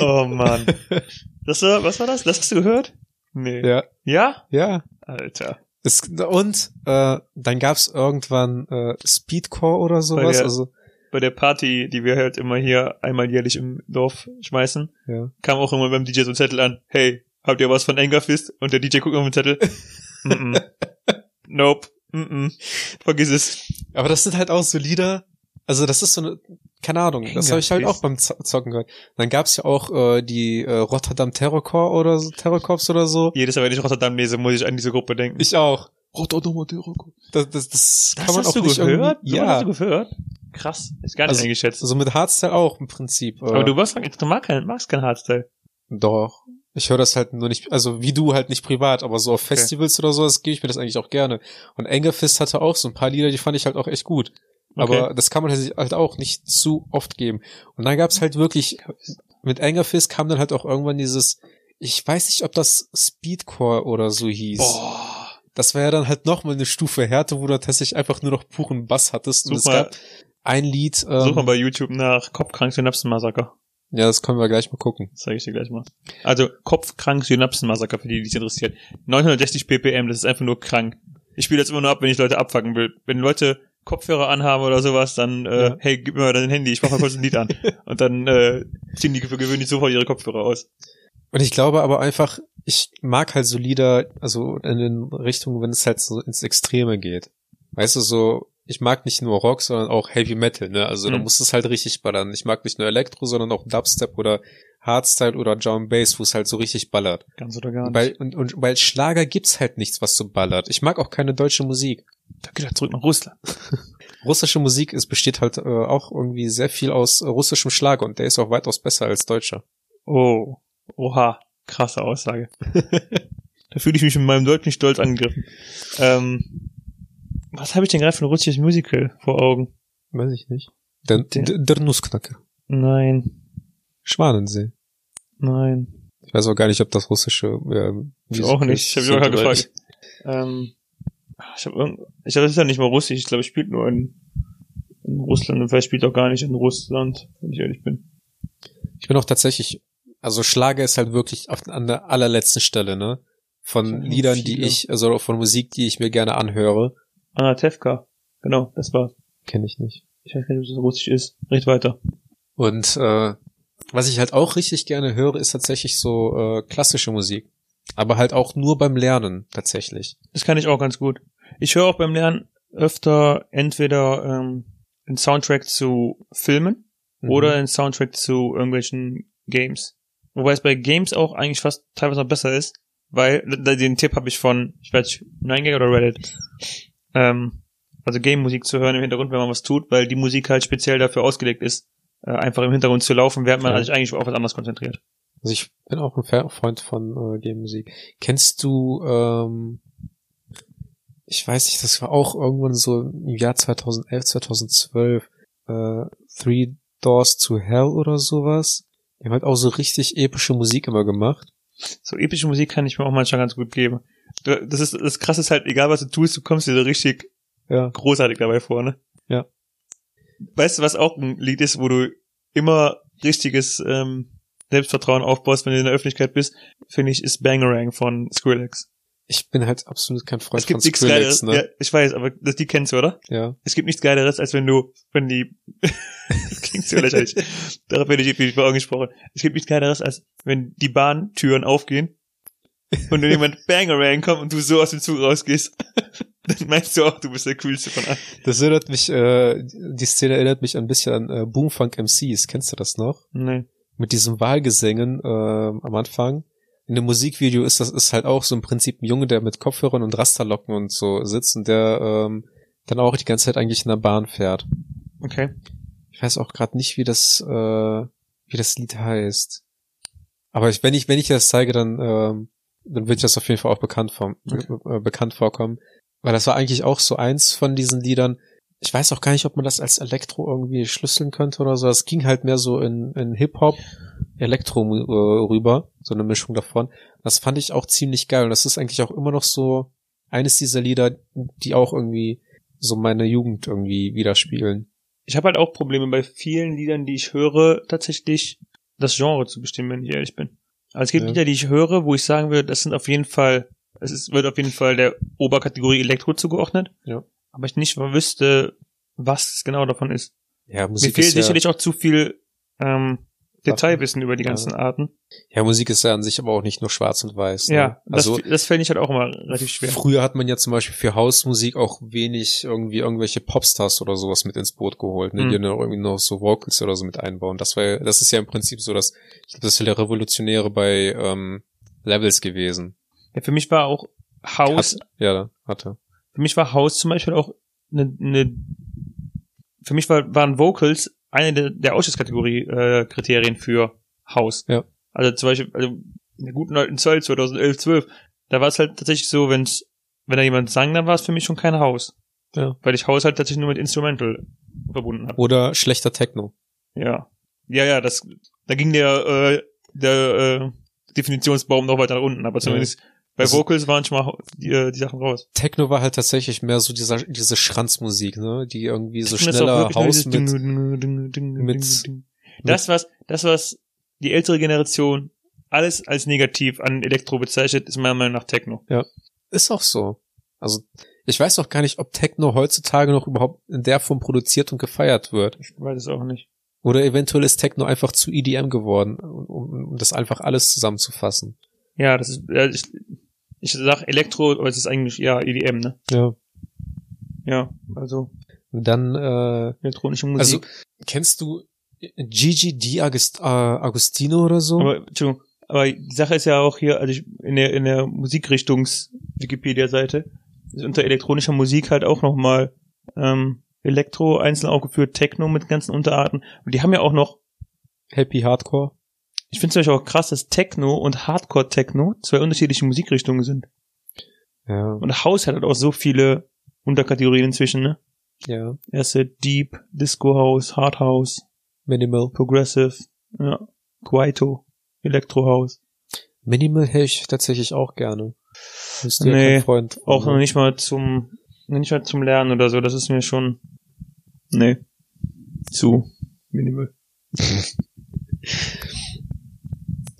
Oh Mann. Das war, was war das? Das hast du gehört? Nee. Ja. Ja? Ja. Alter. Es, und äh, dann gab's irgendwann äh, Speedcore oder sowas. der- Also Bei der Party, die wir halt immer hier einmal jährlich im Dorf schmeißen, ja. kam auch immer beim DJ so ein Zettel an. Hey, habt ihr was von Engerfist? Und der DJ guckt auf den Zettel. mm -mm. Nope. Mm -mm. Vergiss es. Aber das sind halt auch so Lieder. Also das ist so eine, keine Ahnung, das habe ich halt auch beim Zocken gehört. Dann gab's ja auch äh, die äh, Rotterdam Terrorcore oder so, Terrorcorps oder so. Jedes Mal, wenn ich Rotterdam lese, muss ich an diese Gruppe denken. Ich auch. Rotterdam Terrorcorps. Das, das, das, kann man hast auch du nicht gehört? Ja. Hast du gehört? Krass. Ist gar nicht Also- eingeschätzt. Also mit Hardstyle auch im Prinzip. Äh, Aber du warst, du magst kein, magst kein Hardstyle. Doch. Ich höre das halt nur nicht, also wie du halt nicht privat, aber so auf Okay. Festivals oder so, das gebe ich mir das eigentlich auch gerne. Und Engerfist hatte auch so ein paar Lieder, die fand ich halt auch echt gut. Aber das kann man halt halt auch nicht zu oft geben. Und dann gab's halt wirklich, mit Engerfist kam dann halt auch irgendwann dieses, ich weiß nicht, ob das Speedcore oder so hieß. Boah. Das war ja dann halt noch mal eine Stufe härter, wo du tatsächlich einfach nur noch puren Bass hattest. Und Such es mal, gab ein Lied, such mal ähm, bei YouTube nach Kopfkrank Synapsenmassaker. ja, das können wir gleich mal gucken. Das zeige ich dir gleich mal. Also Kopfkrank Synapsenmassaker, für die, die es interessiert. 960 ppm, das ist einfach nur krank. Ich spiele das immer nur ab, wenn ich Leute abfacken will. Wenn Leute Kopfhörer anhaben oder sowas, dann, äh, Ja. hey, gib mir mal dein Handy, ich mach mal kurz ein Lied an. Und dann äh, ziehen die für gewöhnlich sofort ihre Kopfhörer aus. Und ich glaube aber einfach, ich mag halt so Lieder, also in den Richtungen, wenn es halt so ins Extreme geht. Weißt du, so, ich mag nicht nur Rock, sondern auch Heavy Metal, ne? Also da Mhm. muss es halt richtig ballern. Ich mag nicht nur Elektro, sondern auch Dubstep oder Hardstyle oder Drum Bass, wo es halt so richtig ballert. Ganz oder gar nicht. Weil, und, und weil Schlager gibt's halt nichts, was so ballert. Ich mag auch keine deutsche Musik. Dann geht er zurück nach Russland. Russische Musik ist, besteht halt äh, auch irgendwie sehr viel aus äh, russischem Schlager und der ist auch weitaus besser als deutscher. Oh. Oha. Krasse Aussage. da fühle ich mich mit meinem deutschen Stolz angegriffen. Ähm, was habe ich denn gerade für ein russisches Musical vor Augen? Weiß ich nicht. Der, Der- der, Nussknacker. Nein. Schwanensee. Nein. Ich weiß auch gar nicht, ob das russische. Äh, Ich auch nicht. Ich habe mich auch gefragt. Ähm, ich habe ich glaube, das ist ja nicht mal Russisch. Ich glaube, es spielt nur in, in Russland und vielleicht spielt auch gar nicht in Russland, wenn ich ehrlich bin. Ich bin auch tatsächlich, also Schlager ist halt wirklich auf, an der allerletzten Stelle, ne? Von Liedern, die viele. ich, also von Musik, die ich mir gerne anhöre. Anna Tevka. Genau, das war's. Kenne ich nicht. Ich weiß gar nicht, ob das Russisch ist. Red weiter. Und äh, was ich halt auch richtig gerne höre, ist tatsächlich so äh, klassische Musik. Aber halt auch nur beim Lernen, tatsächlich. Das kann ich auch ganz gut. Ich höre auch beim Lernen öfter entweder ähm, einen Soundtrack zu Filmen Mhm. oder einen Soundtrack zu irgendwelchen Games. Wobei es bei Games auch eigentlich fast teilweise noch besser ist, weil den Tipp habe ich von, ich weiß nicht, 9gag oder Reddit, ähm, also Game-Musik zu hören im Hintergrund, wenn man was tut, weil die Musik halt speziell dafür ausgelegt ist, äh, einfach im Hintergrund zu laufen, während man Ja. sich eigentlich auf was anderes konzentriert. Also ich bin auch ein Freund von äh, Game-Musik. Kennst du, ähm, ich weiß nicht, das war auch irgendwann so im Jahr 2011, 2012, äh, Three Doors to Hell oder sowas. Die haben halt auch so richtig epische Musik immer gemacht. So epische Musik kann ich mir auch manchmal ganz gut geben. Das ist, das krasse ist halt, egal was du tust, du kommst dir so richtig Ja. großartig dabei vor, ne? Ja. Weißt du, was auch ein Lied ist, wo du immer richtiges ähm, Selbstvertrauen aufbaust, wenn du in der Öffentlichkeit bist, finde ich, ist Bangerang von Skrillex. Ich bin halt absolut kein Freund Es gibt von nichts Skrillex, Geileres, ne? ja, ich weiß, aber das, die kennst du, oder? Ja. Es gibt nichts Geileres, als wenn du, wenn die, klingt so lächerlich, darauf werde ich irgendwie angesprochen. Es gibt nichts Geileres, als wenn die Bahntüren aufgehen und dann jemand Bangerang kommt und du so aus dem Zug rausgehst. Dann meinst du auch, du bist der Coolste von allen. Das erinnert mich, äh, die Szene erinnert mich ein bisschen an äh, Boomfunk MCs. Kennst du das noch? Nee. Mit diesem Wahlgesängen äh, am Anfang. In dem Musikvideo ist das ist halt auch so im Prinzip ein Junge, der mit Kopfhörern und Rasterlocken und so sitzt und der ähm, dann auch die ganze Zeit eigentlich in der Bahn fährt. Okay. Ich weiß auch gerade nicht, wie das äh, wie das Lied heißt. Aber ich, wenn ich wenn ich das zeige, dann ähm, dann wird das auf jeden Fall auch bekannt vom äh, bekannt vorkommen, weil das war eigentlich auch so eins von diesen Liedern. Ich weiß auch gar nicht, ob man das als Elektro irgendwie schlüsseln könnte oder so. Es ging halt mehr so in, in Hip Hop, Elektro äh, rüber, so eine Mischung davon. Das fand ich auch ziemlich geil und das ist eigentlich auch immer noch so eines dieser Lieder, die auch irgendwie so meine Jugend irgendwie widerspiegeln. Ich habe halt auch Probleme bei vielen Liedern, die ich höre, tatsächlich das Genre zu bestimmen, wenn ich ehrlich bin. Also es gibt Ja. Lieder, die ich höre, wo ich sagen würde, das sind auf jeden Fall, es ist, wird auf jeden Fall der Oberkategorie Elektro zugeordnet. Ja. Aber ich nicht wüsste, was es genau davon ist. Ja, Mir Musik fehlt ist ja, sicherlich auch zu viel ähm, Detailwissen über die Ja. ganzen Arten. ja, Musik ist ja an sich aber auch nicht nur schwarz und weiß. Ne? Ja, das, also das fällt ich halt auch immer relativ schwer. Früher hat man ja zum Beispiel für Hausmusik auch wenig irgendwie irgendwelche Popstars oder sowas mit ins Boot geholt, ne? Mhm. die dann irgendwie noch so Vocals oder so mit einbauen. Das war, das ist ja im Prinzip so, dass ich glaube, das ist ja der Revolutionäre bei ähm, Levels gewesen. Ja, für mich war auch House, Hat, ja, hatte. Für mich war House zum Beispiel auch eine, eine für mich war, waren Vocals eine der, der Ausschusskategorie äh, Kriterien für House. Ja. Also zum Beispiel, also in der guten alten Zeit 2011, 12, da war es halt tatsächlich so, wenn's, wenn da jemand sang, dann war es für mich schon kein House. Ja. Weil ich House halt tatsächlich nur mit Instrumental verbunden habe. Oder schlechter Techno. Ja. Ja, ja, das, da ging der, äh, der äh, Definitionsbaum noch weiter nach unten, aber zumindest bei Also- Vocals waren schon mal die, äh, die Sachen raus. Techno war halt tatsächlich mehr so dieser, diese Schranzmusik, ne? Die irgendwie so schneller Haus mit, Ding, mit- Ding. Das, was, das, was die ältere Generation alles als negativ an Elektro bezeichnet, ist meiner Meinung nach Techno. Ist auch so. Also, ich weiß auch gar nicht, ob Techno heutzutage noch überhaupt in der Form produziert und gefeiert wird. Ich weiß es auch nicht. Oder eventuell ist Techno einfach zu EDM geworden, um, um das einfach alles zusammenzufassen. Ja, das ist, ja, ich, ich sag Elektro, aber es ist eigentlich ja EDM, ne? Ja. Ja, also Und dann, äh, elektronische also, Musik. kennst du Gigi Di Agust, äh, Agostino oder so? aber, Entschuldigung, aber die Sache ist ja auch hier, also ich, in der, in der Musikrichtungs-Wikipedia-Seite ist unter elektronischer Musik halt auch nochmal ähm, Elektro einzeln aufgeführt, Techno mit ganzen Unterarten. Und die haben ja auch noch Happy Hardcore? Ich finde es auch krass, dass Techno und Hardcore-Techno zwei unterschiedliche Musikrichtungen sind. Ja, Und House hat halt auch so viele Unterkategorien inzwischen, ne? ja. Erste Deep, Disco House, Hard House, Minimal. Progressive, ja, Kwaito, Electro House. Minimal höre ich tatsächlich auch gerne. Bist du ja Nee, kein Freund. Auch noch nicht mal zum, nicht mal zum Lernen oder so, das ist mir schon, nee, zu minimal.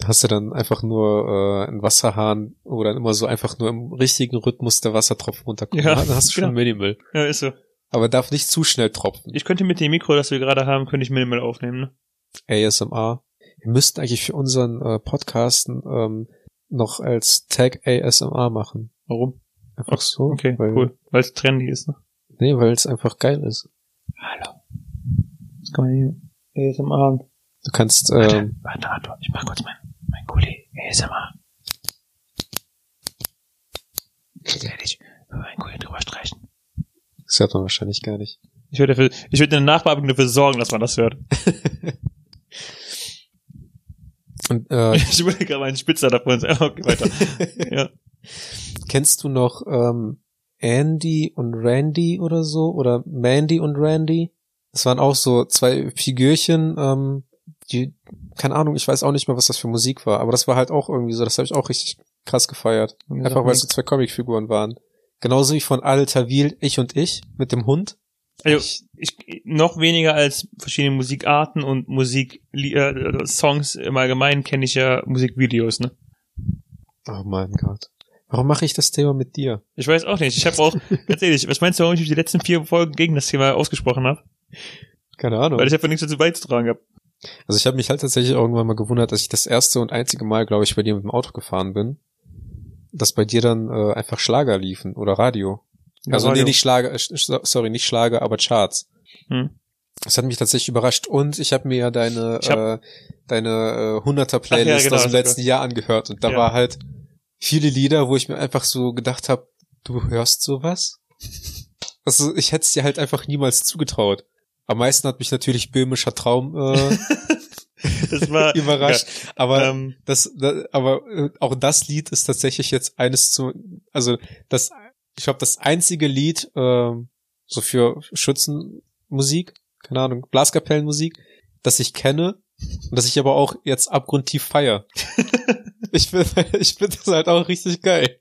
Hast du dann einfach nur äh, einen Wasserhahn, wo dann immer so einfach nur im richtigen Rhythmus der Wassertropfen runterkommt. Ja, dann hast du schon genau. Minimal. Ja, ist so. Aber darf nicht zu schnell tropfen. Ich könnte mit dem Mikro, das wir gerade haben, könnte ich minimal aufnehmen, ne? ASMR. Wir müssten eigentlich für unseren äh, Podcast ähm, noch als Tag ASMR machen. Warum? Einfach so. Okay, weil, cool. Weil es trendy ist, ne? Nee, weil es einfach geil ist. Hallo. Was kann man hier ASMR? Du kannst, ähm, Warte, warte, ich mach kurz mein, Kuli ASMR. Ehrlich, über meinen Kuli drüber streichen. das hört man wahrscheinlich gar nicht. Ich würde dafür, ich würde in der Nachbearbeitung dafür sorgen, dass man das hört. Und äh, Ich würde gerade meinen Spitzer davon sagen. Okay, weiter. ja. kennst du noch ähm, Andy und Randy oder so? Oder Mandy und Randy? Das waren auch so zwei Figürchen, ähm, die keine Ahnung, ich weiß auch nicht mehr, was das für Musik war, aber das war halt auch irgendwie so, das habe ich auch richtig krass gefeiert. Einfach weil es so zwei Comicfiguren waren. Genauso wie von Al Tawil, Ich und Ich mit dem Hund. Also ich, noch weniger als verschiedene Musikarten und Musik äh, Songs im Allgemeinen kenne ich ja Musikvideos, ne? Oh mein Gott. Warum mache ich das Thema mit dir? Ich weiß auch nicht. Ich habe auch, ganz ehrlich, was meinst du, warum ich die letzten vier Folgen gegen das Thema ausgesprochen habe? Keine Ahnung. Weil ich einfach nichts dazu beizutragen habe. Also ich habe mich halt tatsächlich irgendwann mal gewundert, dass ich das erste und einzige Mal, glaube ich, bei dir mit dem Auto gefahren bin, dass bei dir dann äh, einfach Schlager liefen oder Radio. Also nee, Radio. nicht Schlager, äh, sorry, nicht Schlager, aber Charts. Hm. Das hat mich tatsächlich überrascht und ich habe mir ja deine äh, deine äh, 100er Playlist genau, aus dem letzten Jahr angehört und da Ja. war halt viele Lieder, wo ich mir einfach so gedacht habe, du hörst sowas? Also ich hätte es dir halt einfach niemals zugetraut. Am meisten hat mich natürlich böhmischer Traum äh, Das war überrascht, aber Ja, ähm, das, da, aber äh, auch das Lied ist tatsächlich jetzt eines zu, also das, ich glaube, das einzige Lied ähm, so für Schützenmusik, keine Ahnung, Blaskapellenmusik, das ich kenne und das ich aber auch jetzt abgrundtief feier. ich finde, ich finde das halt auch richtig geil.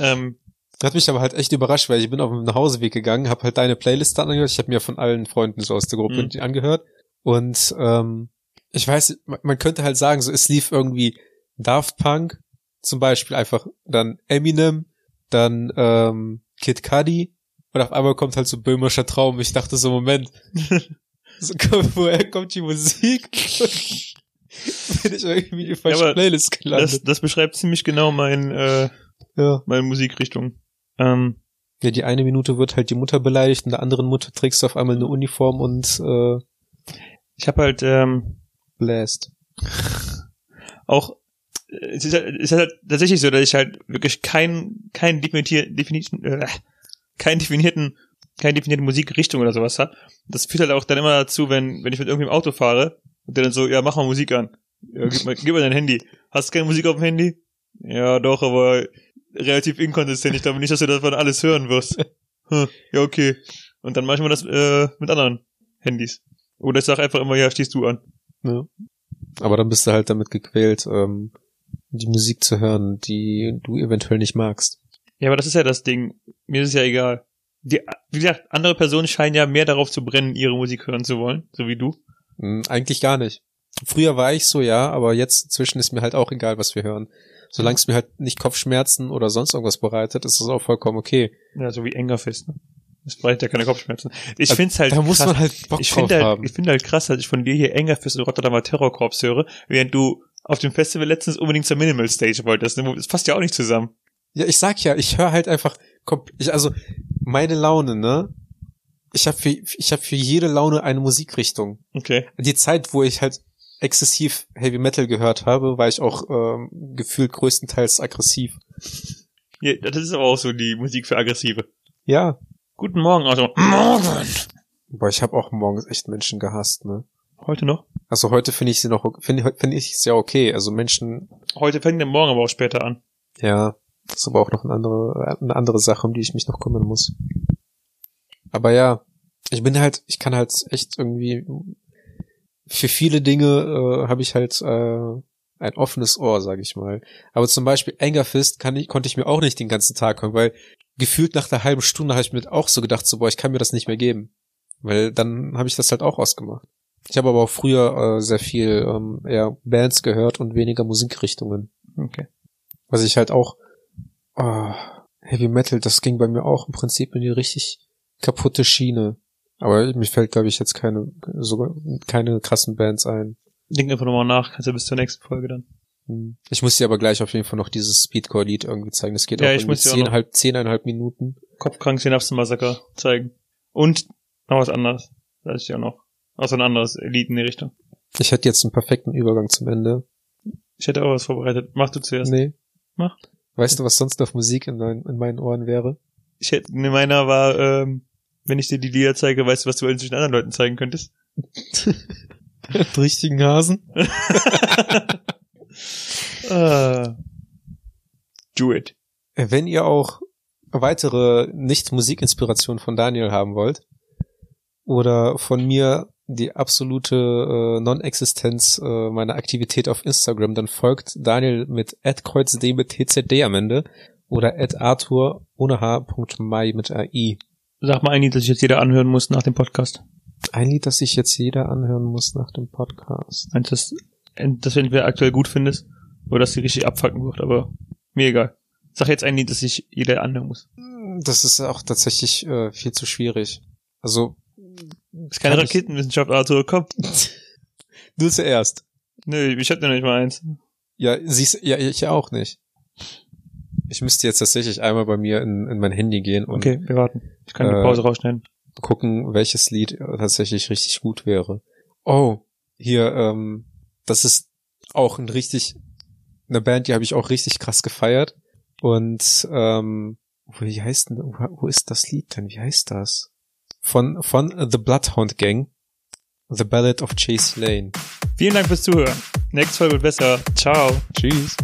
ähm, Hat mich aber halt echt überrascht, weil ich bin auf dem Nachhauseweg gegangen, habe halt deine Playlist dann angehört. Ich habe mir von allen Freunden so aus der Gruppe Mhm. angehört. Und ähm, ich weiß, man- könnte halt sagen, so es lief irgendwie Daft Punk, zum Beispiel einfach dann Eminem, dann ähm, Kid Cudi und auf einmal kommt halt so böhmischer Traum. Ich dachte so, Moment, so, woher kommt die Musik? bin ich irgendwie in die falsche aber Playlist das, gelandet. das beschreibt ziemlich genau mein, äh, ja. meine Musikrichtung. Ähm, Ja, die eine Minute wird halt die Mutter beleidigt, in der anderen Mutter trägst du auf einmal eine Uniform und äh, ich habe halt ähm, bläst. auch äh, es ist, halt, es ist halt tatsächlich so, dass ich halt wirklich keinen keinen definier, definition, äh, keinen definierten keine definierte Musikrichtung oder sowas hat. Das führt halt auch dann immer dazu, wenn wenn ich mit irgendeinem Auto fahre und der dann so, ja, mach mal Musik an. Ja, gib, mal, gib mal dein Handy. Hast du keine Musik auf dem Handy? Ja, doch, aber relativ inkonsistent. Ich glaube nicht, dass du davon alles hören wirst. Hm, ja, okay. Und dann manchmal das äh, mit anderen Handys. Oder ich sag einfach immer, ja, stehst du an. Ja. Aber dann bist du halt damit gequält, ähm, die Musik zu hören, die du eventuell nicht magst. Ja, aber das ist ja das Ding. Mir ist es ja egal. Die, wie gesagt, andere Personen scheinen ja mehr darauf zu brennen, ihre Musik hören zu wollen, so wie du. Hm, eigentlich gar nicht. Früher war ich so, ja, aber jetzt inzwischen ist mir halt auch egal, was wir hören. Solange es mir halt nicht Kopfschmerzen oder sonst irgendwas bereitet, ist das auch vollkommen okay. Ja, so wie Engerfist, ne? Das bereitet ja keine Kopfschmerzen. Ich Also, find's halt da muss krass. man halt Bock ich drauf finde halt, haben. ich finde halt krass, dass ich von dir hier Engerfist und Rotterdamer Terrorkorps höre, während du auf dem Festival letztens unbedingt zur Minimal Stage wolltest. Das passt ja auch nicht zusammen. Ja, ich sag ja, ich höre halt einfach, ich, also meine Laune, ne? Ich habe für, ich hab für jede Laune eine Musikrichtung. Okay. Die Zeit, wo ich halt exzessiv Heavy Metal gehört habe, war ich auch ähm, gefühlt größtenteils aggressiv. Ja, das ist aber auch so die Musik für Aggressive. Ja. Guten Morgen, also Morgen. Boah, ich habe auch morgens echt Menschen gehasst, ne? Heute noch? Also heute finde ich sie noch, finde finde ich es ja okay. Also Menschen, Heute fängt der Morgen aber auch später an. ja, das ist aber auch noch eine andere, eine andere Sache, um die ich mich noch kümmern muss. Aber ja, ich bin halt, ich kann halt echt irgendwie, für viele Dinge äh, habe ich halt äh, ein offenes Ohr, sag ich mal. Aber zum Beispiel Angerfist kann ich, konnte ich mir auch nicht den ganzen Tag hören, weil gefühlt nach der halben Stunde habe ich mir auch so gedacht, so boah, ich kann mir das nicht mehr geben. Weil dann habe ich das halt auch ausgemacht. Ich habe aber auch früher äh, sehr viel ähm, eher Bands gehört und weniger Musikrichtungen. Okay. Was ich halt auch oh, Heavy Metal, das ging bei mir auch im Prinzip in die richtig kaputte Schiene. Aber mir fällt, glaube ich, jetzt keine sogar keine krassen Bands ein. Denk einfach nochmal nach, kannst du bis zur nächsten Folge dann. Hm. Ich muss dir aber gleich auf jeden Fall noch dieses Speedcore-Lied irgendwie zeigen. Das geht Ja, auch irgendwie auch zehn, halb, zehneinhalb Minuten. Kopfkrank Synapsenmassaker zeigen. Und noch was anderes. Das ist ja noch. Also ein anderes Lied in die Richtung. Ich hätte jetzt einen perfekten Übergang zum Ende. Ich hätte auch was vorbereitet. Mach du zuerst. Nee. Mach. Weißt du, was sonst noch Musik in, dein, in meinen Ohren wäre? Ich hätte, ne, meiner war, ähm, wenn ich dir die Lieder zeige, weißt du, was du inzwischen anderen Leuten zeigen könntest? Richtigen Hasen? Ah. Do it. Wenn ihr auch weitere Nicht-Musikinspirationen von Daniel haben wollt oder von mir die absolute äh, Non-Existenz äh, meiner Aktivität auf Instagram, dann folgt Daniel mit @kreuzdb mit tzd am Ende oder Arthur ohne h.mai mit ai. Sag mal ein Lied, das sich jetzt jeder anhören muss nach dem Podcast. Ein Lied, das sich jetzt jeder anhören muss nach dem Podcast. Eins, das, das entweder aktuell gut findest oder das dir richtig abfacken wird, aber mir egal. Sag jetzt ein Lied, das sich jeder anhören muss. Das ist auch tatsächlich äh, viel zu schwierig. Also ist keine Raketenwissenschaft, Arthur, komm. du zuerst. Nö, ich hätte noch nicht mal eins. Ja, siehst ja ich auch nicht. Ich müsste jetzt tatsächlich einmal bei mir in, in mein Handy gehen und Okay, wir warten. Ich kann die Äh, Pause rausschneiden. gucken, welches Lied tatsächlich richtig gut wäre. Oh, hier, ähm, das ist auch ein richtig, eine Band, die habe ich auch richtig krass gefeiert. Und ähm, wie heißt denn, wo, wo ist das Lied denn? Wie heißt das? Von von The Bloodhound Gang, The Ballad of Chase Lane. Vielen Dank fürs Zuhören. Nächste Folge wird besser. Ciao. Tschüss.